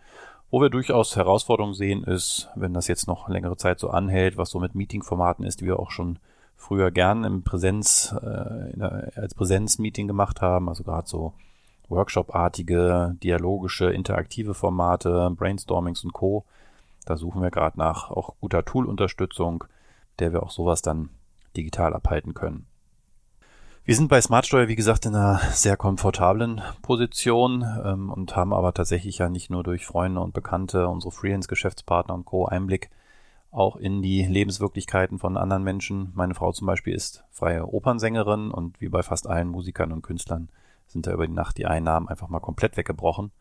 Wo wir durchaus Herausforderungen sehen, ist, wenn das jetzt noch längere Zeit so anhält, was so mit Meeting-Formaten ist, die wir auch schon früher gern im Präsenz, äh, als Präsenzmeeting gemacht haben, also gerade so Workshop-artige, dialogische, interaktive Formate, Brainstormings und Co. Da suchen wir gerade nach auch guter Tool-Unterstützung, der wir auch sowas dann digital abhalten können. Wir sind bei Smartsteuer, wie gesagt, in einer sehr komfortablen Position ähm, und haben aber tatsächlich ja nicht nur durch Freunde und Bekannte, unsere Freelance-Geschäftspartner und Co. Einblick auch in die Lebenswirklichkeiten von anderen Menschen. Meine Frau zum Beispiel ist freie Opernsängerin und wie bei fast allen Musikern und Künstlern sind da über die Nacht die Einnahmen einfach mal komplett weggebrochen.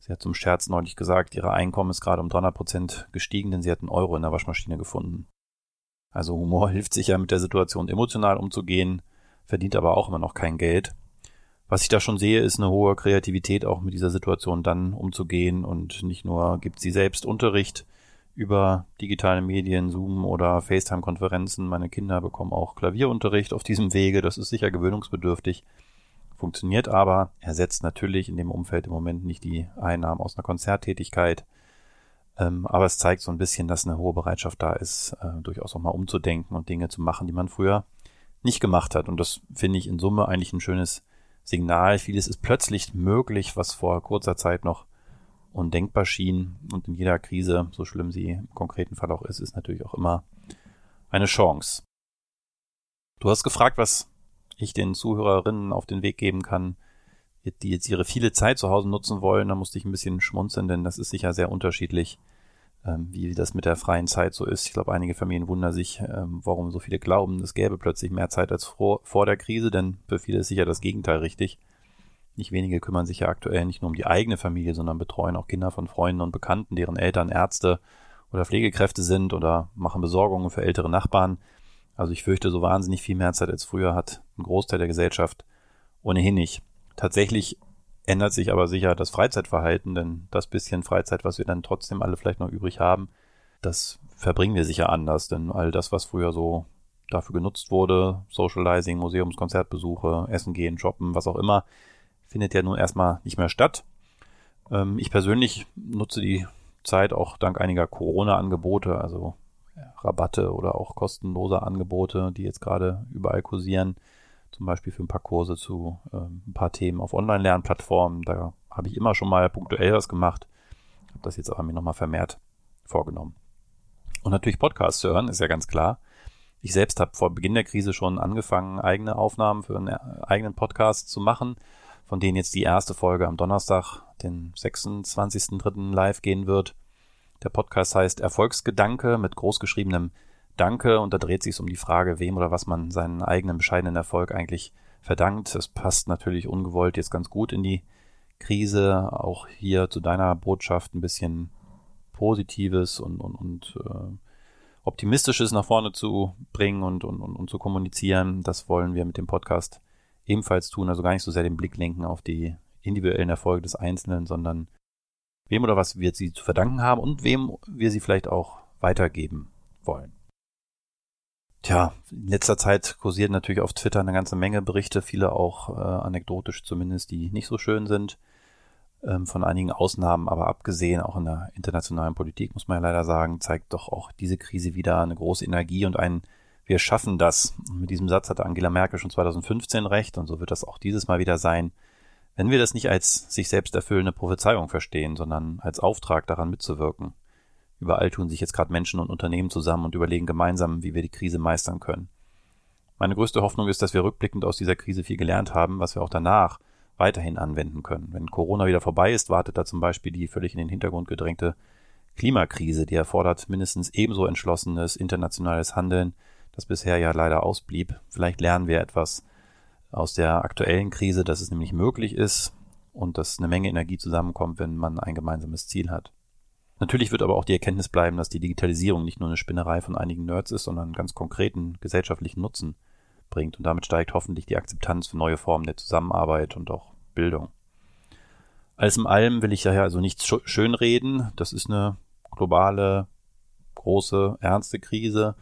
Sie hat zum Scherz neulich gesagt, ihre Einkommen ist gerade um 300 Prozent gestiegen, denn sie hat einen Euro in der Waschmaschine gefunden. Also Humor [laughs] hilft sich ja mit der Situation emotional umzugehen verdient aber auch immer noch kein Geld. Was ich da schon sehe, ist eine hohe Kreativität, auch mit dieser Situation dann umzugehen und nicht nur gibt sie selbst Unterricht über digitale Medien, Zoom oder FaceTime-Konferenzen. Meine Kinder bekommen auch Klavierunterricht auf diesem Wege. Das ist sicher gewöhnungsbedürftig, funktioniert aber, ersetzt natürlich in dem Umfeld im Moment nicht die Einnahmen aus einer Konzerttätigkeit. Ähm, aber es zeigt so ein bisschen, dass eine hohe Bereitschaft da ist, äh, durchaus auch mal umzudenken und Dinge zu machen, die man früher nicht gemacht hat. Und das finde ich in Summe eigentlich ein schönes Signal. Vieles ist plötzlich möglich, was vor kurzer Zeit noch undenkbar schien. Und in jeder Krise, so schlimm sie im konkreten Fall auch ist, ist natürlich auch immer eine Chance. Du hast gefragt, was ich den Zuhörerinnen auf den Weg geben kann, die jetzt ihre viele Zeit zu Hause nutzen wollen. Da musste ich ein bisschen schmunzeln, denn das ist sicher sehr unterschiedlich wie das mit der freien Zeit so ist. Ich glaube, einige Familien wundern sich, ähm, warum so viele glauben, es gäbe plötzlich mehr Zeit als vor, vor der Krise, denn für viele ist sicher das Gegenteil richtig. Nicht wenige kümmern sich ja aktuell nicht nur um die eigene Familie, sondern betreuen auch Kinder von Freunden und Bekannten, deren Eltern Ärzte oder Pflegekräfte sind oder machen Besorgungen für ältere Nachbarn. Also ich fürchte, so wahnsinnig viel mehr Zeit als früher hat ein Großteil der Gesellschaft ohnehin nicht. Tatsächlich ändert sich aber sicher das Freizeitverhalten, denn das bisschen Freizeit, was wir dann trotzdem alle vielleicht noch übrig haben, das verbringen wir sicher anders, denn all das, was früher so dafür genutzt wurde, Socializing, Museumskonzertbesuche, Essen gehen, shoppen, was auch immer, findet ja nun erstmal nicht mehr statt. Ähm, ich persönlich nutze die Zeit auch dank einiger Corona-Angebote, also Rabatte oder auch kostenlose Angebote, die jetzt gerade überall kursieren. Zum Beispiel für ein paar Kurse zu äh, ein paar Themen auf Online-Lernplattformen. Da habe ich immer schon mal punktuell was gemacht. Habe das jetzt aber mir nochmal vermehrt vorgenommen. Und natürlich Podcasts hören, ist ja ganz klar. Ich selbst habe vor Beginn der Krise schon angefangen, eigene Aufnahmen für einen eigenen Podcast zu machen, von denen jetzt die erste Folge am Donnerstag, den 26.03. live gehen wird. Der Podcast heißt Erfolgsgedanke mit großgeschriebenem Danke und da dreht sich um die Frage, wem oder was man seinen eigenen bescheidenen Erfolg eigentlich verdankt. Es passt natürlich ungewollt jetzt ganz gut in die Krise. Auch hier zu deiner Botschaft ein bisschen Positives und, und, und äh, Optimistisches nach vorne zu bringen und, und, und, und zu kommunizieren. Das wollen wir mit dem Podcast ebenfalls tun. Also gar nicht so sehr den Blick lenken auf die individuellen Erfolge des Einzelnen, sondern wem oder was wir sie zu verdanken haben und wem wir sie vielleicht auch weitergeben wollen. Tja, in letzter Zeit kursieren natürlich auf Twitter eine ganze Menge Berichte, viele auch äh, anekdotisch zumindest, die nicht so schön sind. Ähm, von einigen Ausnahmen, aber abgesehen, auch in der internationalen Politik, muss man ja leider sagen, zeigt doch auch diese Krise wieder eine große Energie und ein Wir schaffen das. Und mit diesem Satz hatte Angela Merkel schon 2015 recht und so wird das auch dieses Mal wieder sein. Wenn wir das nicht als sich selbst erfüllende Prophezeiung verstehen, sondern als Auftrag daran mitzuwirken. Überall tun sich jetzt gerade Menschen und Unternehmen zusammen und überlegen gemeinsam, wie wir die Krise meistern können. Meine größte Hoffnung ist, dass wir rückblickend aus dieser Krise viel gelernt haben, was wir auch danach weiterhin anwenden können. Wenn Corona wieder vorbei ist, wartet da zum Beispiel die völlig in den Hintergrund gedrängte Klimakrise, die erfordert mindestens ebenso entschlossenes internationales Handeln, das bisher ja leider ausblieb. Vielleicht lernen wir etwas aus der aktuellen Krise, dass es nämlich möglich ist und dass eine Menge Energie zusammenkommt, wenn man ein gemeinsames Ziel hat. Natürlich wird aber auch die Erkenntnis bleiben, dass die Digitalisierung nicht nur eine Spinnerei von einigen Nerds ist, sondern einen ganz konkreten gesellschaftlichen Nutzen bringt und damit steigt hoffentlich die Akzeptanz für neue Formen der Zusammenarbeit und auch Bildung. Alles in allem will ich daher also nichts schönreden. Das ist eine globale, große, ernste Krise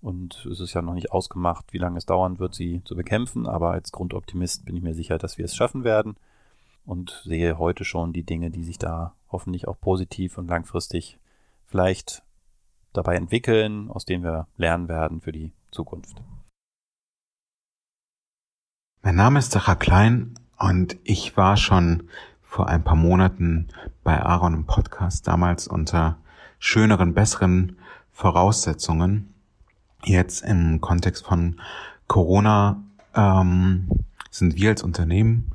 und es ist ja noch nicht ausgemacht, wie lange es dauern wird, sie zu bekämpfen. Aber als Grundoptimist bin ich mir sicher, dass wir es schaffen werden und sehe heute schon die Dinge, die sich da hoffentlich auch positiv und langfristig vielleicht dabei entwickeln, aus denen wir lernen werden für die Zukunft. Mein Name ist Sacha Klein und ich war schon vor ein paar Monaten bei Aaron im Podcast, damals unter schöneren, besseren Voraussetzungen Jetzt im Kontext von Corona ähm, sind wir als Unternehmen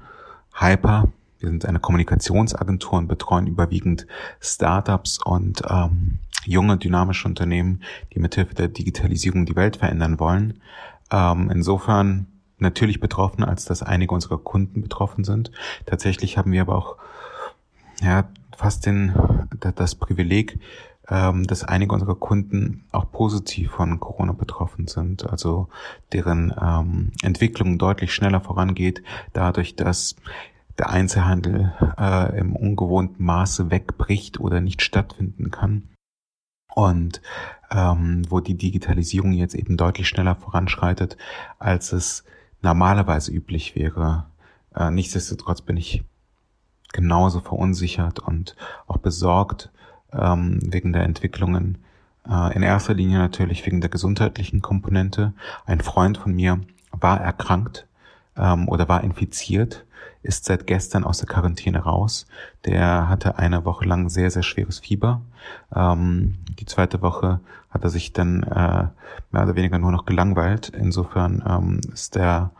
Hyper. Wir sind eine Kommunikationsagentur und betreuen überwiegend Startups und ähm, junge, dynamische Unternehmen, die mithilfe der Digitalisierung die Welt verändern wollen. Ähm, insofern natürlich betroffen, als dass einige unserer Kunden betroffen sind. Tatsächlich haben wir aber auch ja, fast den, das Privileg, ähm, dass einige unserer Kunden auch positiv von Corona betroffen sind, also deren ähm, Entwicklung deutlich schneller vorangeht, dadurch, dass der Einzelhandel äh, im ungewohnten Maße wegbricht oder nicht stattfinden kann. Und ähm, wo die Digitalisierung jetzt eben deutlich schneller voranschreitet, als es normalerweise üblich wäre. Äh, nichtsdestotrotz bin ich genauso verunsichert und auch besorgt ähm, wegen der Entwicklungen. Äh, in erster Linie natürlich wegen der gesundheitlichen Komponente. Ein Freund von mir war erkrankt ähm, oder war infiziert, ist seit gestern aus der Quarantäne raus. Der hatte eine Woche lang sehr, sehr schweres Fieber. Ähm, die zweite Woche hat er sich dann äh, mehr oder weniger nur noch gelangweilt. Insofern ähm, ist er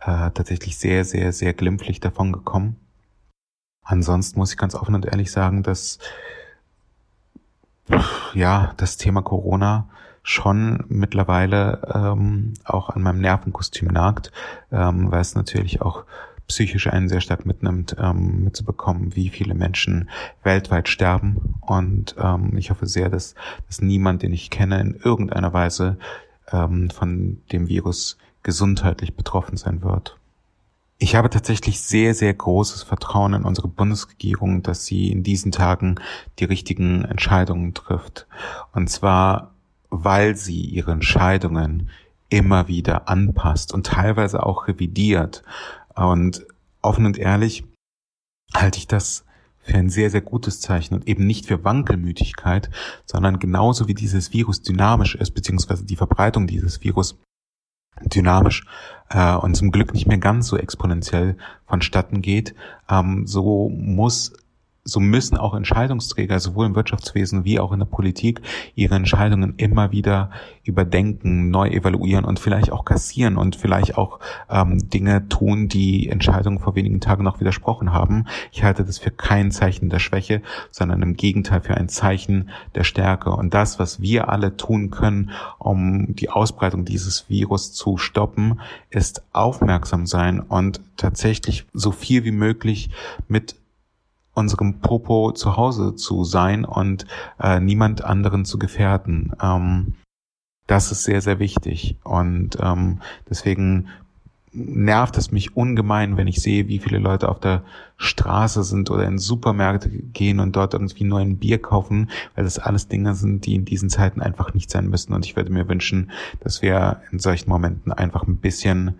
äh, tatsächlich sehr, sehr, sehr glimpflich davon gekommen. Ansonsten muss ich ganz offen und ehrlich sagen, dass ja, das Thema Corona schon mittlerweile ähm, auch an meinem Nervenkostüm nagt, ähm, weil es natürlich auch psychisch einen sehr stark mitnimmt, ähm, mitzubekommen, wie viele Menschen weltweit sterben. Und ähm, ich hoffe sehr, dass, dass niemand, den ich kenne, in irgendeiner Weise ähm, von dem Virus gesundheitlich betroffen sein wird. Ich habe tatsächlich sehr, sehr großes Vertrauen in unsere Bundesregierung, dass sie in diesen Tagen die richtigen Entscheidungen trifft. Und zwar, weil sie ihre Entscheidungen immer wieder anpasst und teilweise auch revidiert. Und offen und ehrlich halte ich das für ein sehr, sehr gutes Zeichen. Und eben nicht für Wankelmütigkeit, sondern genauso wie dieses Virus dynamisch ist, beziehungsweise die Verbreitung dieses Virus dynamisch äh, und zum Glück nicht mehr ganz so exponentiell vonstatten geht, ähm, so muss so müssen auch Entscheidungsträger sowohl im Wirtschaftswesen wie auch in der Politik ihre Entscheidungen immer wieder überdenken, neu evaluieren und vielleicht auch kassieren und vielleicht auch ähm, Dinge tun, die Entscheidungen vor wenigen Tagen noch widersprochen haben. Ich halte das für kein Zeichen der Schwäche, sondern im Gegenteil für ein Zeichen der Stärke. Und das, was wir alle tun können, um die Ausbreitung dieses Virus zu stoppen, ist aufmerksam sein und tatsächlich so viel wie möglich mit unserem Popo zu Hause zu sein und äh, niemand anderen zu gefährden. Ähm, das ist sehr, sehr wichtig. Und ähm, deswegen nervt es mich ungemein, wenn ich sehe, wie viele Leute auf der Straße sind oder in Supermärkte gehen und dort irgendwie nur ein Bier kaufen, weil das alles Dinge sind, die in diesen Zeiten einfach nicht sein müssen. Und ich würde mir wünschen, dass wir in solchen Momenten einfach ein bisschen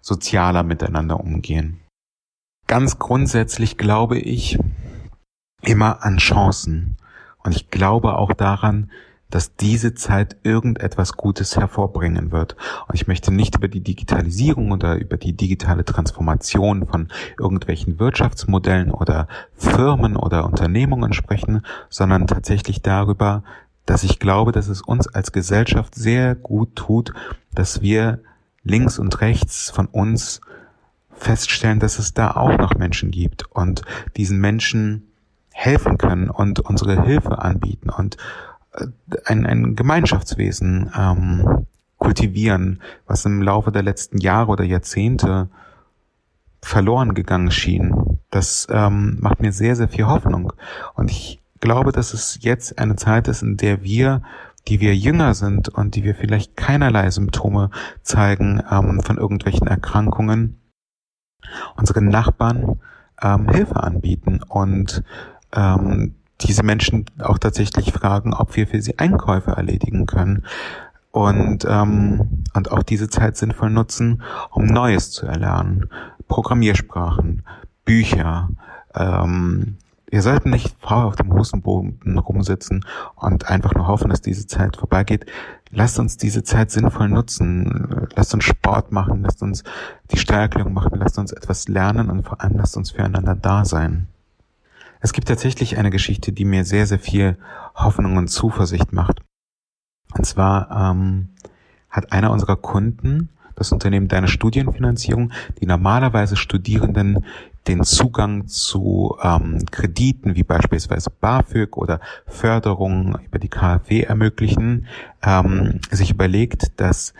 sozialer miteinander umgehen. Ganz grundsätzlich glaube ich immer an Chancen. Und ich glaube auch daran, dass diese Zeit irgendetwas Gutes hervorbringen wird. Und ich möchte nicht über die Digitalisierung oder über die digitale Transformation von irgendwelchen Wirtschaftsmodellen oder Firmen oder Unternehmungen sprechen, sondern tatsächlich darüber, dass ich glaube, dass es uns als Gesellschaft sehr gut tut, dass wir links und rechts von uns feststellen, dass es da auch noch Menschen gibt und diesen Menschen helfen können und unsere Hilfe anbieten und äh, ein, ein Gemeinschaftswesen ähm, kultivieren, was im Laufe der letzten Jahre oder Jahrzehnte verloren gegangen schien. Das ähm, macht mir sehr, sehr viel Hoffnung. Und ich glaube, dass es jetzt eine Zeit ist, in der wir, die wir jünger sind und die wir vielleicht keinerlei Symptome zeigen ähm, von irgendwelchen Erkrankungen, unseren Nachbarn ähm, Hilfe anbieten. Und ähm, diese Menschen auch tatsächlich fragen, ob wir für sie Einkäufe erledigen können. Und ähm, und auch diese Zeit sinnvoll nutzen, um Neues zu erlernen, Programmiersprachen, Bücher, ähm, Ihr solltet nicht faul auf dem Hosenboden rumsitzen und einfach nur hoffen, dass diese Zeit vorbeigeht. Lasst uns diese Zeit sinnvoll nutzen. Lasst uns Sport machen, lasst uns die Steuererklärung machen, lasst uns etwas lernen und vor allem lasst uns füreinander da sein. Es gibt tatsächlich eine Geschichte, die mir sehr, sehr viel Hoffnung und Zuversicht macht. Und zwar ähm, hat einer unserer Kunden das Unternehmen Deine Studienfinanzierung, die normalerweise Studierenden den Zugang zu ähm, Krediten wie beispielsweise BAföG oder Förderungen über die KfW ermöglichen, ähm, sich überlegt, dass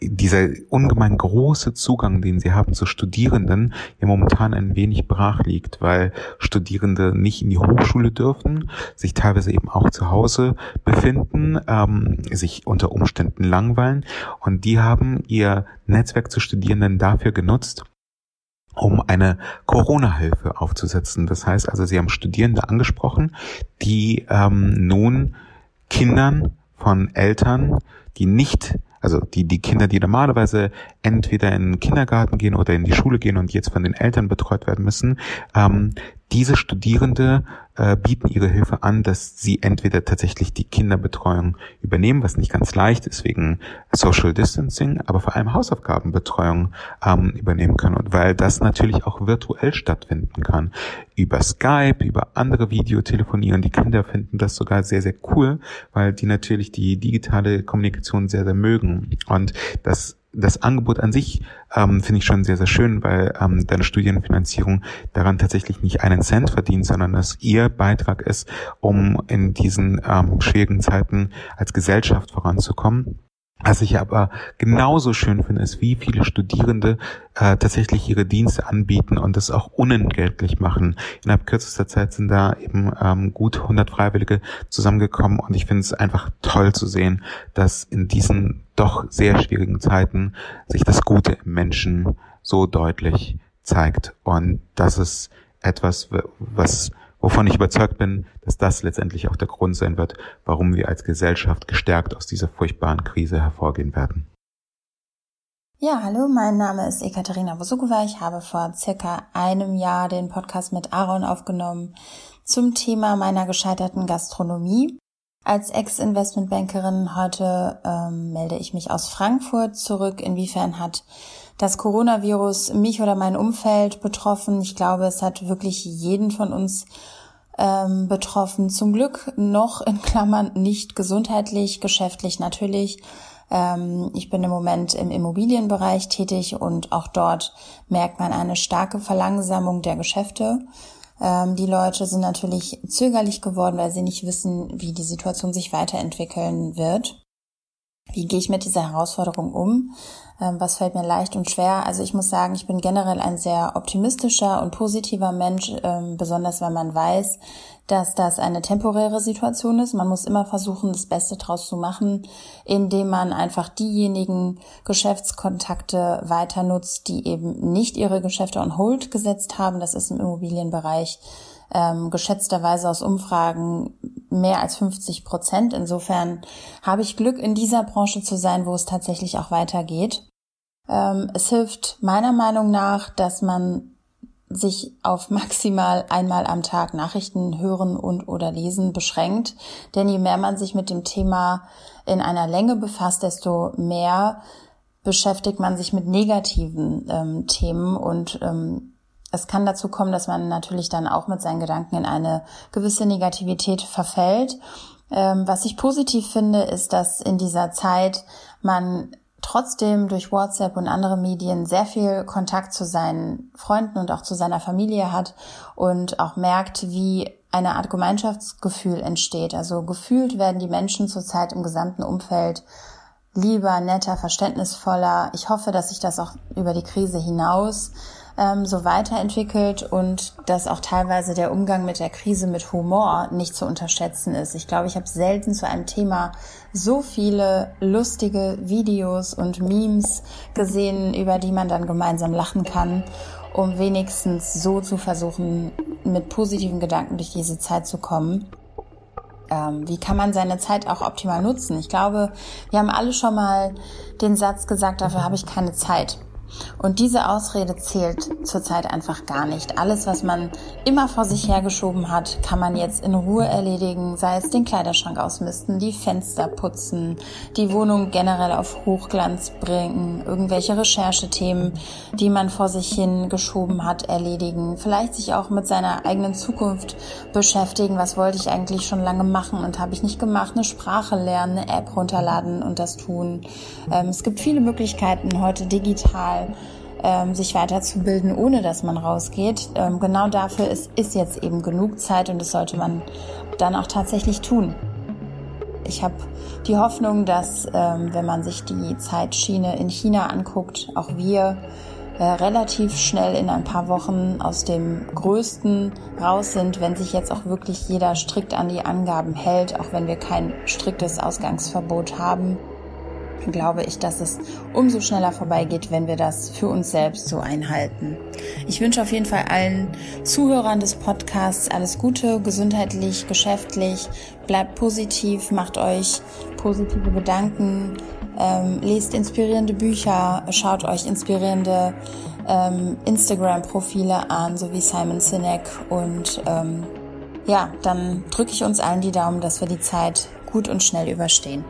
dieser ungemein große Zugang, den sie haben zu Studierenden, ja momentan ein wenig brach liegt, weil Studierende nicht in die Hochschule dürfen, sich teilweise eben auch zu Hause befinden, ähm, sich unter Umständen langweilen. Und die haben ihr Netzwerk zu Studierenden dafür genutzt, um eine Corona-Hilfe aufzusetzen. Das heißt also, Sie haben Studierende angesprochen, die ähm, nun Kindern von Eltern, die nicht also die, die Kinder, die normalerweise entweder in den Kindergarten gehen oder in die Schule gehen und jetzt von den Eltern betreut werden müssen, ähm, diese Studierende äh, bieten ihre Hilfe an, dass sie entweder tatsächlich die Kinderbetreuung übernehmen, was nicht ganz leicht ist wegen Social Distancing, aber vor allem Hausaufgabenbetreuung ähm, übernehmen können. Und weil das natürlich auch virtuell stattfinden kann. Über Skype, über andere Videotelefonie. Und die Kinder finden das sogar sehr, sehr cool, weil die natürlich die digitale Kommunikation sehr, sehr mögen. Und das das Angebot an sich ähm, finde ich schon sehr, sehr schön, weil ähm, deine Studienfinanzierung daran tatsächlich nicht einen Cent verdient, sondern dass ihr Beitrag ist, um in diesen ähm, schwierigen Zeiten als Gesellschaft voranzukommen. Was ich aber genauso schön finde, ist, wie viele Studierende äh, tatsächlich ihre Dienste anbieten und das auch unentgeltlich machen. Innerhalb kürzester Zeit sind da eben ähm, gut 100 Freiwillige zusammengekommen und ich finde es einfach toll zu sehen, dass in diesen doch sehr schwierigen Zeiten sich das Gute im Menschen so deutlich zeigt und das ist etwas, was wovon ich überzeugt bin, dass das letztendlich auch der Grund sein wird, warum wir als Gesellschaft gestärkt aus dieser furchtbaren Krise hervorgehen werden. Ja, hallo, mein Name ist Ekaterina Wosukova. Ich habe vor circa einem Jahr den Podcast mit Aaron aufgenommen zum Thema meiner gescheiterten Gastronomie. Als Ex-Investmentbankerin heute ähm, melde ich mich aus Frankfurt zurück. Inwiefern hat das Coronavirus mich oder mein Umfeld betroffen. Ich glaube, es hat wirklich jeden von uns ähm, betroffen. Zum Glück noch in Klammern nicht gesundheitlich, geschäftlich natürlich. Ähm, ich bin im Moment im Immobilienbereich tätig und auch dort merkt man eine starke Verlangsamung der Geschäfte. Ähm, die Leute sind natürlich zögerlich geworden, weil sie nicht wissen, wie die Situation sich weiterentwickeln wird. Wie gehe ich mit dieser Herausforderung um? Ähm, was fällt mir leicht und schwer? Also ich muss sagen, ich bin generell ein sehr optimistischer und positiver Mensch, ähm, besonders wenn man weiß, dass das eine temporäre Situation ist. Man muss immer versuchen, das Beste draus zu machen, indem man einfach diejenigen Geschäftskontakte weiter nutzt, die eben nicht ihre Geschäfte on hold gesetzt haben. Das ist im Immobilienbereich ähm, geschätzterweise aus Umfragen mehr als 50 Prozent. Insofern habe ich Glück, in dieser Branche zu sein, wo es tatsächlich auch weitergeht. Ähm, es hilft meiner Meinung nach, dass man sich auf maximal einmal am Tag Nachrichten hören und oder lesen beschränkt. Denn je mehr man sich mit dem Thema in einer Länge befasst, desto mehr beschäftigt man sich mit negativen ähm, Themen und ähm, es kann dazu kommen, dass man natürlich dann auch mit seinen Gedanken in eine gewisse Negativität verfällt. Ähm, was ich positiv finde, ist, dass in dieser Zeit man trotzdem durch WhatsApp und andere Medien sehr viel Kontakt zu seinen Freunden und auch zu seiner Familie hat und auch merkt, wie eine Art Gemeinschaftsgefühl entsteht. Also gefühlt werden die Menschen zurzeit im gesamten Umfeld lieber, netter, verständnisvoller. Ich hoffe, dass sich das auch über die Krise hinaus ähm, so weiterentwickelt und dass auch teilweise der Umgang mit der Krise mit Humor nicht zu unterschätzen ist. Ich glaube, ich habe selten zu einem Thema so viele lustige Videos und Memes gesehen, über die man dann gemeinsam lachen kann, um wenigstens so zu versuchen, mit positiven Gedanken durch diese Zeit zu kommen ähm, wie kann man seine Zeit auch optimal nutzen? Ich glaube, wir haben alle schon mal den Satz gesagt, dafür habe ich keine Zeit. Und diese Ausrede zählt zurzeit einfach gar nicht. Alles, was man immer vor sich hergeschoben hat, kann man jetzt in Ruhe erledigen, sei es den Kleiderschrank ausmisten, die Fenster putzen, die Wohnung generell auf Hochglanz bringen, irgendwelche Recherchethemen, die man vor sich hin geschoben hat, erledigen, vielleicht sich auch mit seiner eigenen Zukunft beschäftigen. Was wollte ich eigentlich schon lange machen und habe ich nicht gemacht? Eine Sprache lernen, eine App runterladen und das tun. Ähm, es gibt viele Möglichkeiten heute digital ähm, sich weiterzubilden, ohne dass man rausgeht. Ähm, genau dafür ist, ist jetzt eben genug Zeit und das sollte man dann auch tatsächlich tun. Ich habe die Hoffnung, dass ähm, wenn man sich die Zeitschiene in China anguckt, auch wir äh, relativ schnell in ein paar Wochen aus dem Größten raus sind, wenn sich jetzt auch wirklich jeder strikt an die Angaben hält, auch wenn wir kein striktes Ausgangsverbot haben glaube ich, dass es umso schneller vorbeigeht, wenn wir das für uns selbst so einhalten. Ich wünsche auf jeden Fall allen Zuhörern des Podcasts alles Gute, gesundheitlich, geschäftlich. Bleibt positiv, macht euch positive Gedanken, ähm, lest inspirierende Bücher, schaut euch inspirierende ähm, Instagram-Profile an, so wie Simon Sinek. Und ähm, ja, dann drücke ich uns allen die Daumen, dass wir die Zeit gut und schnell überstehen.